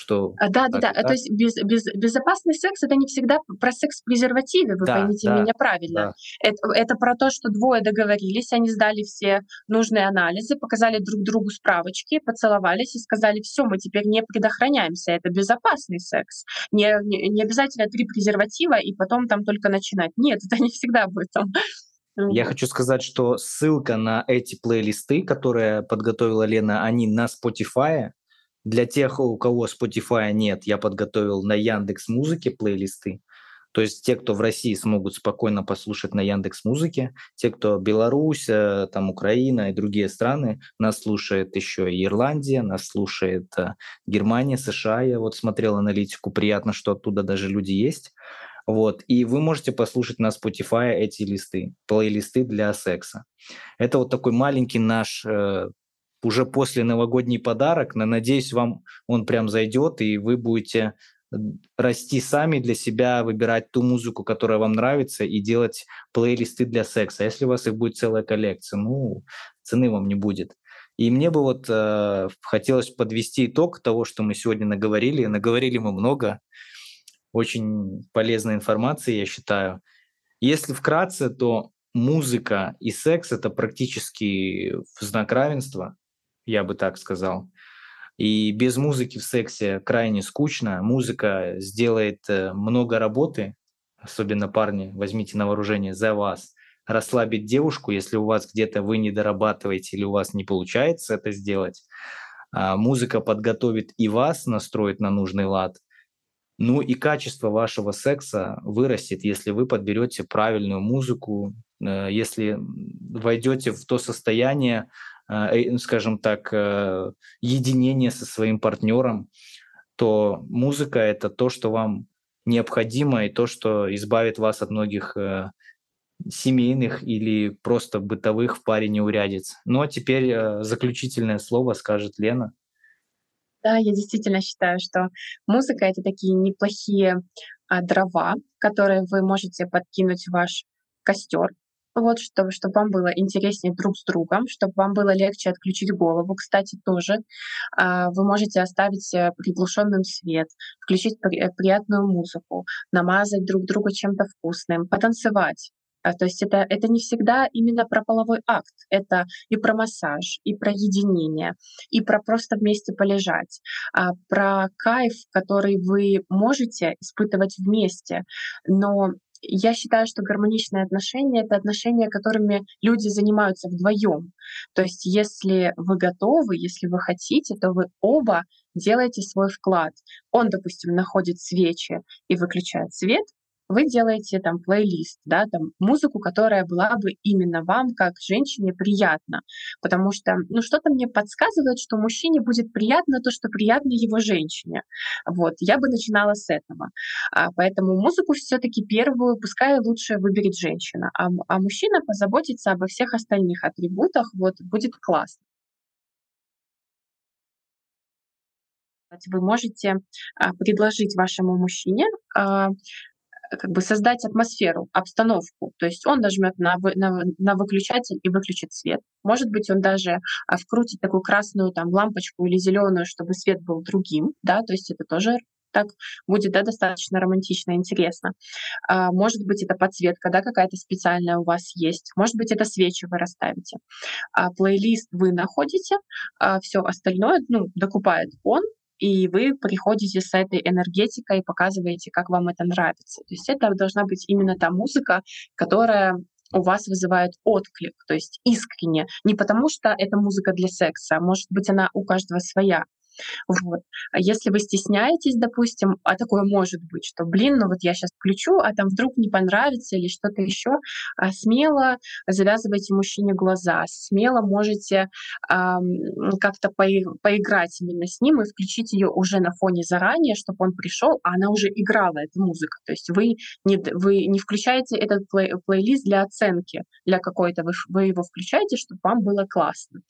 что А, Да, так да, да. А, То так. есть без, без, безопасный секс это не всегда про секс в презервативе, вы Да, поймите да, меня правильно. да. Это, это про то, что двое договорились, они сдали все нужные анализы, показали друг другу справочки, поцеловались и сказали, все, мы теперь не предохраняемся, это безопасный секс. Не, не, не обязательно три презерватива и потом там только начинать. Нет, это не всегда об этом. Я хочу сказать, что ссылка на эти плейлисты, которые подготовила Лена, они на Spotify. Для тех, у кого Spotify нет, я подготовил на Яндекс Музыке плейлисты. То есть те, кто в России смогут спокойно послушать на Яндекс Музыке, те, кто Беларусь, э, там Украина и другие страны, нас слушает еще и Ирландия, нас слушает э, Германия, США. Я вот смотрел аналитику, приятно, что оттуда даже люди есть. Вот. И вы можете послушать на Spotify эти листы, плейлисты для секса. Это вот такой маленький наш э, уже после новогодний подарок. Но, надеюсь, вам он прям зайдет, и вы будете расти сами для себя, выбирать ту музыку, которая вам нравится, и делать плейлисты для секса. Если у вас их будет целая коллекция, ну, цены вам не будет. И мне бы вот э, хотелось подвести итог того, что мы сегодня наговорили. Наговорили мы много, очень полезной информации, я считаю. Если вкратце, то музыка и секс это практически в знак равенства, я бы так сказал. И без музыки в сексе крайне скучно. Музыка сделает э, много работы, особенно парни, возьмите на вооружение за вас, расслабить девушку, если у вас где-то вы не дорабатываете или у вас не получается это сделать. А музыка подготовит и вас, настроит на нужный лад. Ну и качество вашего секса вырастет, если вы подберете правильную музыку, э, если войдете в то состояние, скажем так, э, единения со своим партнером, то музыка это то, что вам необходимо, и то, что избавит вас от многих э, семейных или просто бытовых в паре неурядиц. Ну а теперь э, заключительное слово скажет Лена. Да, я действительно считаю, что музыка это такие неплохие а, дрова, которые вы можете подкинуть в ваш костер. Вот, чтобы, чтобы вам было интереснее друг с другом, чтобы вам было легче отключить голову. Кстати, тоже а, вы можете оставить э, приглушенным свет, включить э, приятную музыку, намазать друг друга чем-то вкусным, потанцевать. А, То есть это, это не всегда именно про половой акт, это и про массаж, и про единение, и про просто вместе полежать, а про кайф, который вы можете испытывать вместе. Но я считаю, что гармоничные отношения — это отношения, которыми люди занимаются вдвоем. То есть если вы готовы, если вы хотите, то вы оба делаете свой вклад. Он, допустим, находит свечи и выключает свет, вы делаете там плейлист, да, там музыку, которая была бы именно вам, как женщине, приятна. Потому что, ну, что-то мне подсказывает, что мужчине будет приятно то, что приятно его женщине. Вот, я бы начинала с этого. А, поэтому музыку все-таки первую, пускай лучше выберет женщина, а, а мужчина позаботится обо всех остальных атрибутах, вот, будет классно. Вы можете а, предложить вашему мужчине а, как бы создать атмосферу, обстановку. То есть он нажмет на, вы- на, на выключатель и выключит свет. Может быть, он даже а, вкрутит такую красную там лампочку или зеленую, чтобы свет был другим, да, то есть это тоже так будет да, достаточно романтично, интересно. А, может быть, это подсветка да, какая-то специальная у вас есть. Может быть, это свечи вы расставите. А плейлист вы находите, а все остальное ну, докупает он, и вы приходите с этой энергетикой и показываете, как вам это нравится. То есть это должна быть именно та музыка, которая у вас вызывает отклик, то есть искренне. Не потому что это музыка для секса, может быть она у каждого своя, вот. А если вы стесняетесь, допустим, а такое может быть, что, блин, ну вот я сейчас включу, а там вдруг не понравится или что-то еще, а смело завязывайте мужчине глаза, смело можете а, как-то поиграть именно с ним и включить ее уже на фоне заранее, чтобы он пришел, а она уже играла, эта музыка. То есть вы не, вы не включаете этот плей, плейлист для оценки, для какой-то, вы, вы его включаете, чтобы вам было классно.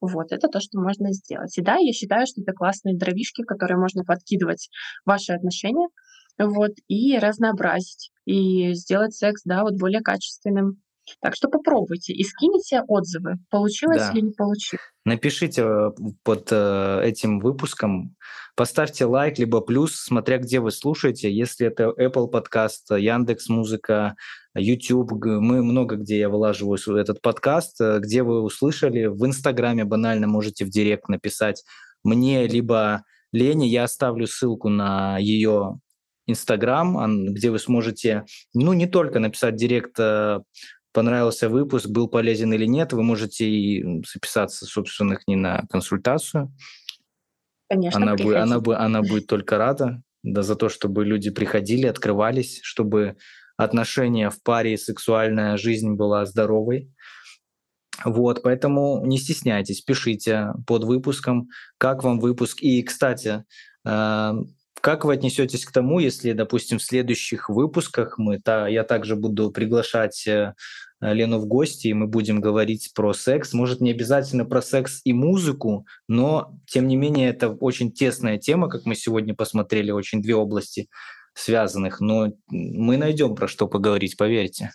Вот, это то, что можно сделать. И да, я считаю, что это классные дровишки, которые можно подкидывать в ваши отношения, вот, и разнообразить, и сделать секс, да, вот более качественным. Так что попробуйте и скиньте отзывы, получилось да. или не получилось. Напишите э, под э, этим выпуском, поставьте лайк, либо плюс, смотря где вы слушаете. Если это Apple подкаст, Яндекс Музыка, YouTube, мы много где я вылаживаю этот подкаст, э, где вы услышали. В Инстаграме банально можете в директ написать мне либо Лене, я оставлю ссылку на ее Инстаграм, где вы сможете, ну, не только написать директ, э, понравился выпуск, был полезен или нет, вы можете и записаться, собственно, к ней на консультацию. Конечно, она, будет, она, будет, она будет только рада да, за то, чтобы люди приходили, открывались, чтобы отношения в паре, сексуальная жизнь была здоровой. Вот, поэтому не стесняйтесь, пишите под выпуском, как вам выпуск. И, кстати, э, как вы отнесетесь к тому, если, допустим, в следующих выпусках мы, та, я также буду приглашать э, Лену в гости, и мы будем говорить про секс. Может, не обязательно про секс и музыку, но, тем не менее, это очень тесная тема, как мы сегодня посмотрели, очень две области связанных. Но мы найдем про что поговорить, поверьте.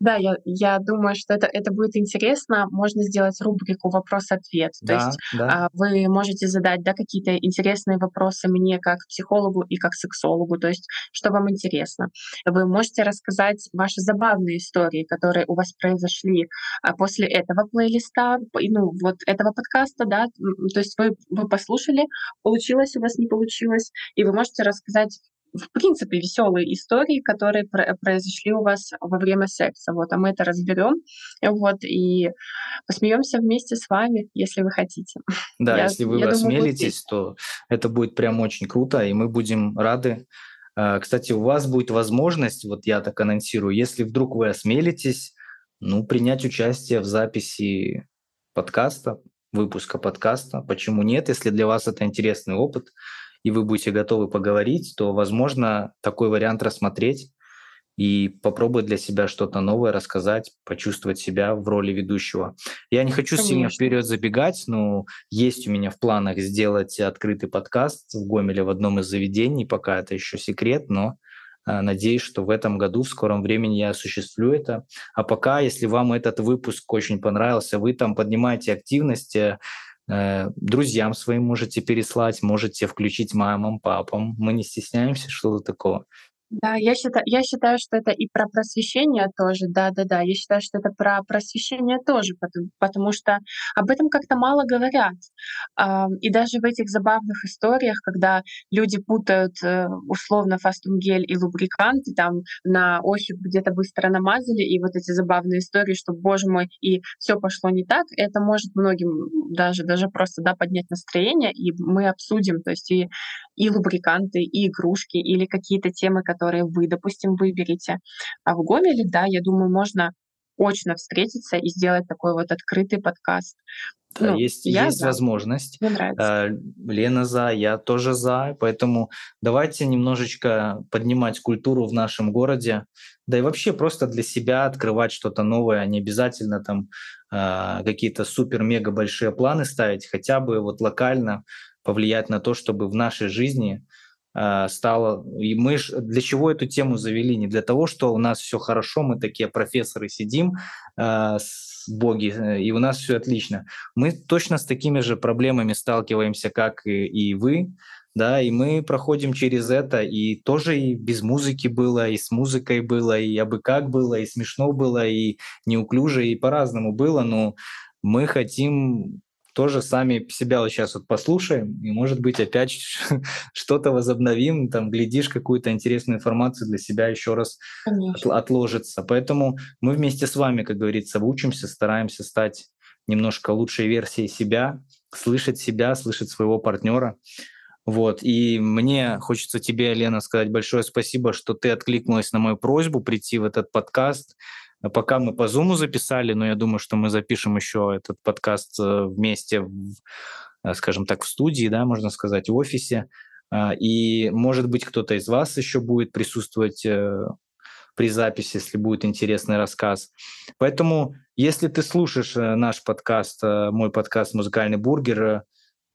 Да, я, я думаю, что это, это будет интересно. Можно сделать рубрику вопрос-ответ. То да, есть да. А, вы можете задать да, какие-то интересные вопросы мне как психологу и как сексологу, то есть что вам интересно. Вы можете рассказать ваши забавные истории, которые у вас произошли а, после этого плейлиста, ну, вот этого подкаста, да, то есть вы, вы послушали, получилось у вас, не получилось, и вы можете рассказать в принципе, веселые истории, которые произошли у вас во время секса. Вот, а мы это разберем, вот, и посмеемся вместе с вами, если вы хотите. Да, я, если вы осмелитесь, то это будет прям очень круто, и мы будем рады. А, кстати, у вас будет возможность, вот я так анонсирую, если вдруг вы осмелитесь, ну, принять участие в записи подкаста, выпуска подкаста. Почему нет, если для вас это интересный опыт? И вы будете готовы поговорить, то, возможно, такой вариант рассмотреть и попробовать для себя что-то новое рассказать, почувствовать себя в роли ведущего. Я не хочу Конечно. сильно вперед забегать, но есть у меня в планах сделать открытый подкаст в Гомеле в одном из заведений, пока это еще секрет, но а, Надеюсь, что в этом году, в скором времени я осуществлю это. А пока, если вам этот выпуск очень понравился, вы там поднимаете активность, э, Э, друзьям своим можете переслать, можете включить мамам, папам. Мы не стесняемся, что-то такого. Да, я считаю, я считаю, что это и про просвещение тоже, да-да-да. Я считаю, что это про просвещение тоже, потому, потому что об этом как-то мало говорят. И даже в этих забавных историях, когда люди путают э, условно фастум-гель и лубриканты, там на ощупь где-то быстро намазали, и вот эти забавные истории, что, боже мой, и все пошло не так, это может многим даже, даже просто да, поднять настроение, и мы обсудим, то есть и, и лубриканты, и игрушки, или какие-то темы, которые вы, допустим, выберете. А в Гомеле, да, я думаю, можно очно встретиться и сделать такой вот открытый подкаст. Да, ну, есть, я есть за. возможность. Мне нравится. А, Лена за, я тоже за. Поэтому давайте немножечко поднимать культуру в нашем городе. Да и вообще просто для себя открывать что-то новое, не обязательно там а, какие-то супер-мега большие планы ставить, хотя бы вот локально повлиять на то, чтобы в нашей жизни а, стало... И мы ж для чего эту тему завели? Не для того, что у нас все хорошо, мы такие профессоры сидим, э, боги, э, и у нас все отлично. Мы точно с такими же проблемами сталкиваемся, как и, и вы. да, и мы проходим через это, и тоже и без музыки было, и с музыкой было, и абы как было, и смешно было, и неуклюже, и по-разному было, но мы хотим тоже сами себя вот сейчас вот послушаем, и, может быть, опять что-то возобновим, там, глядишь, какую-то интересную информацию для себя еще раз Конечно. отложится. Поэтому мы вместе с вами, как говорится, учимся, стараемся стать немножко лучшей версией себя, слышать себя, слышать своего партнера. Вот. И мне хочется тебе, Лена, сказать большое спасибо, что ты откликнулась на мою просьбу прийти в этот подкаст. Пока мы по Zoom записали, но я думаю, что мы запишем еще этот подкаст э, вместе, э, скажем так, в студии, да, можно сказать, в офисе. А, и, может быть, кто-то из вас еще будет присутствовать э, при записи, если будет интересный рассказ. Поэтому, если ты слушаешь наш подкаст, мой подкаст «Музыкальный бургер»,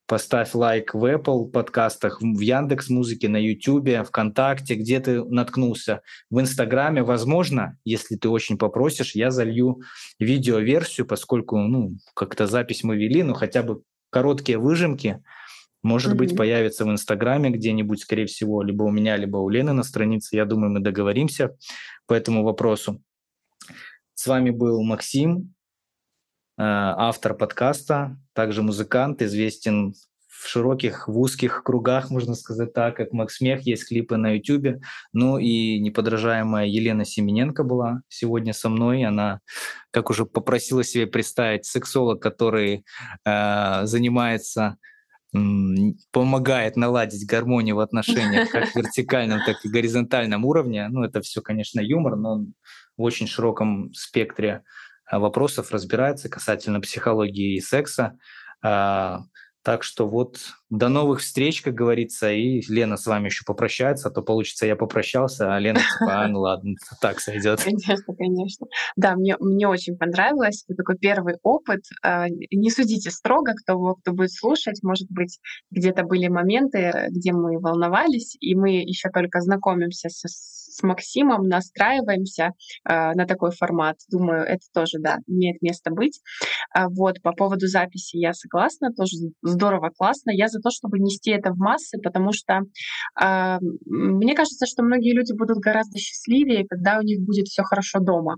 Поставь лайк в Apple подкастах, в Яндекс Музыке, на YouTube, ВКонтакте, где ты наткнулся. В Инстаграме, возможно, если ты очень попросишь, я залью видеоверсию, поскольку, ну, как-то запись мы вели, но хотя бы короткие выжимки, может mm-hmm. быть, появятся в Инстаграме где-нибудь, скорее всего, либо у меня, либо у Лены на странице. Я думаю, мы договоримся по этому вопросу. С вами был Максим, автор подкаста, также музыкант, известен в широких, в узких кругах, можно сказать так, как Макс Смех, есть клипы на YouTube. Ну и неподражаемая Елена Семененко была сегодня со мной. Она, как уже попросила себе представить, сексолог, который э, занимается помогает наладить гармонию в отношениях как в вертикальном, так и горизонтальном уровне. Ну, это все, конечно, юмор, но он в очень широком спектре Э, вопросов разбирается касательно психологии и секса. А, так что вот до новых встреч, как говорится, и Лена с вами еще попрощается, а то получится я попрощался, а Лена типа, а, ну ладно, так сойдет. Конечно, конечно. Да, мне, мне очень понравилось. Это такой первый опыт. А, не судите строго, кто, кто будет слушать. Может быть, где-то были моменты, где мы волновались, и мы еще только знакомимся с, с Максимом, настраиваемся э, на такой формат. Думаю, это тоже, да, имеет место быть. А вот, по поводу записи я согласна, тоже здорово, классно. Я за то, чтобы нести это в массы, потому что э, мне кажется, что многие люди будут гораздо счастливее, когда у них будет все хорошо дома.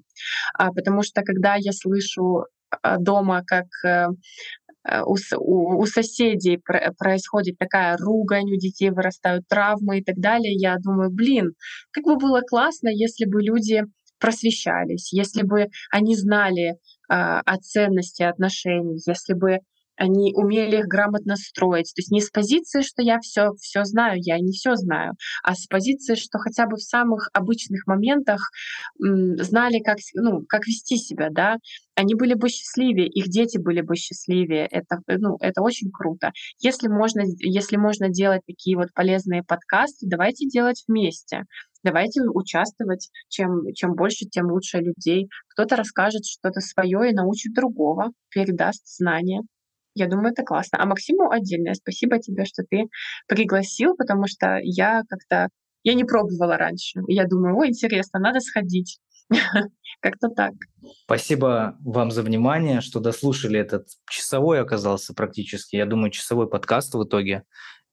А, потому что когда я слышу а, дома, как э, э, у, у, у соседей происходит такая ругань, у детей вырастают травмы и так далее, я думаю, блин, как бы было классно, если бы люди просвещались, если бы они знали э, о ценности отношений, если бы они умели их грамотно строить. То есть не с позиции, что я все, все знаю, я не все знаю, а с позиции, что хотя бы в самых обычных моментах м, знали, как, ну, как вести себя, да, они были бы счастливее, их дети были бы счастливее. Это, ну, это очень круто. Если можно, если можно делать такие вот полезные подкасты, давайте делать вместе. Давайте участвовать. Чем, чем больше, тем лучше людей. Кто-то расскажет что-то свое и научит другого, передаст знания. Я думаю, это классно. А Максиму отдельное спасибо тебе, что ты пригласил, потому что я как-то я не пробовала раньше. Я думаю, ой, интересно, надо сходить. Как-то так. Спасибо вам за внимание, что дослушали этот часовой оказался практически. Я думаю, часовой подкаст в итоге.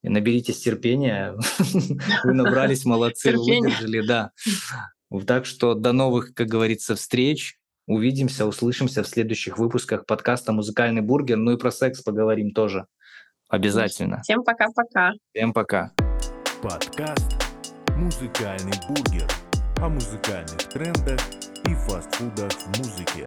И наберитесь терпения. Вы набрались, молодцы, выдержали, да. Так что до новых, как говорится, встреч. Увидимся, услышимся в следующих выпусках подкаста «Музыкальный бургер». Ну и про секс поговорим тоже. Обязательно. Всем пока-пока. Всем пока. Подкаст «Музыкальный бургер» о музыкальных трендах и фастфудах в музыке.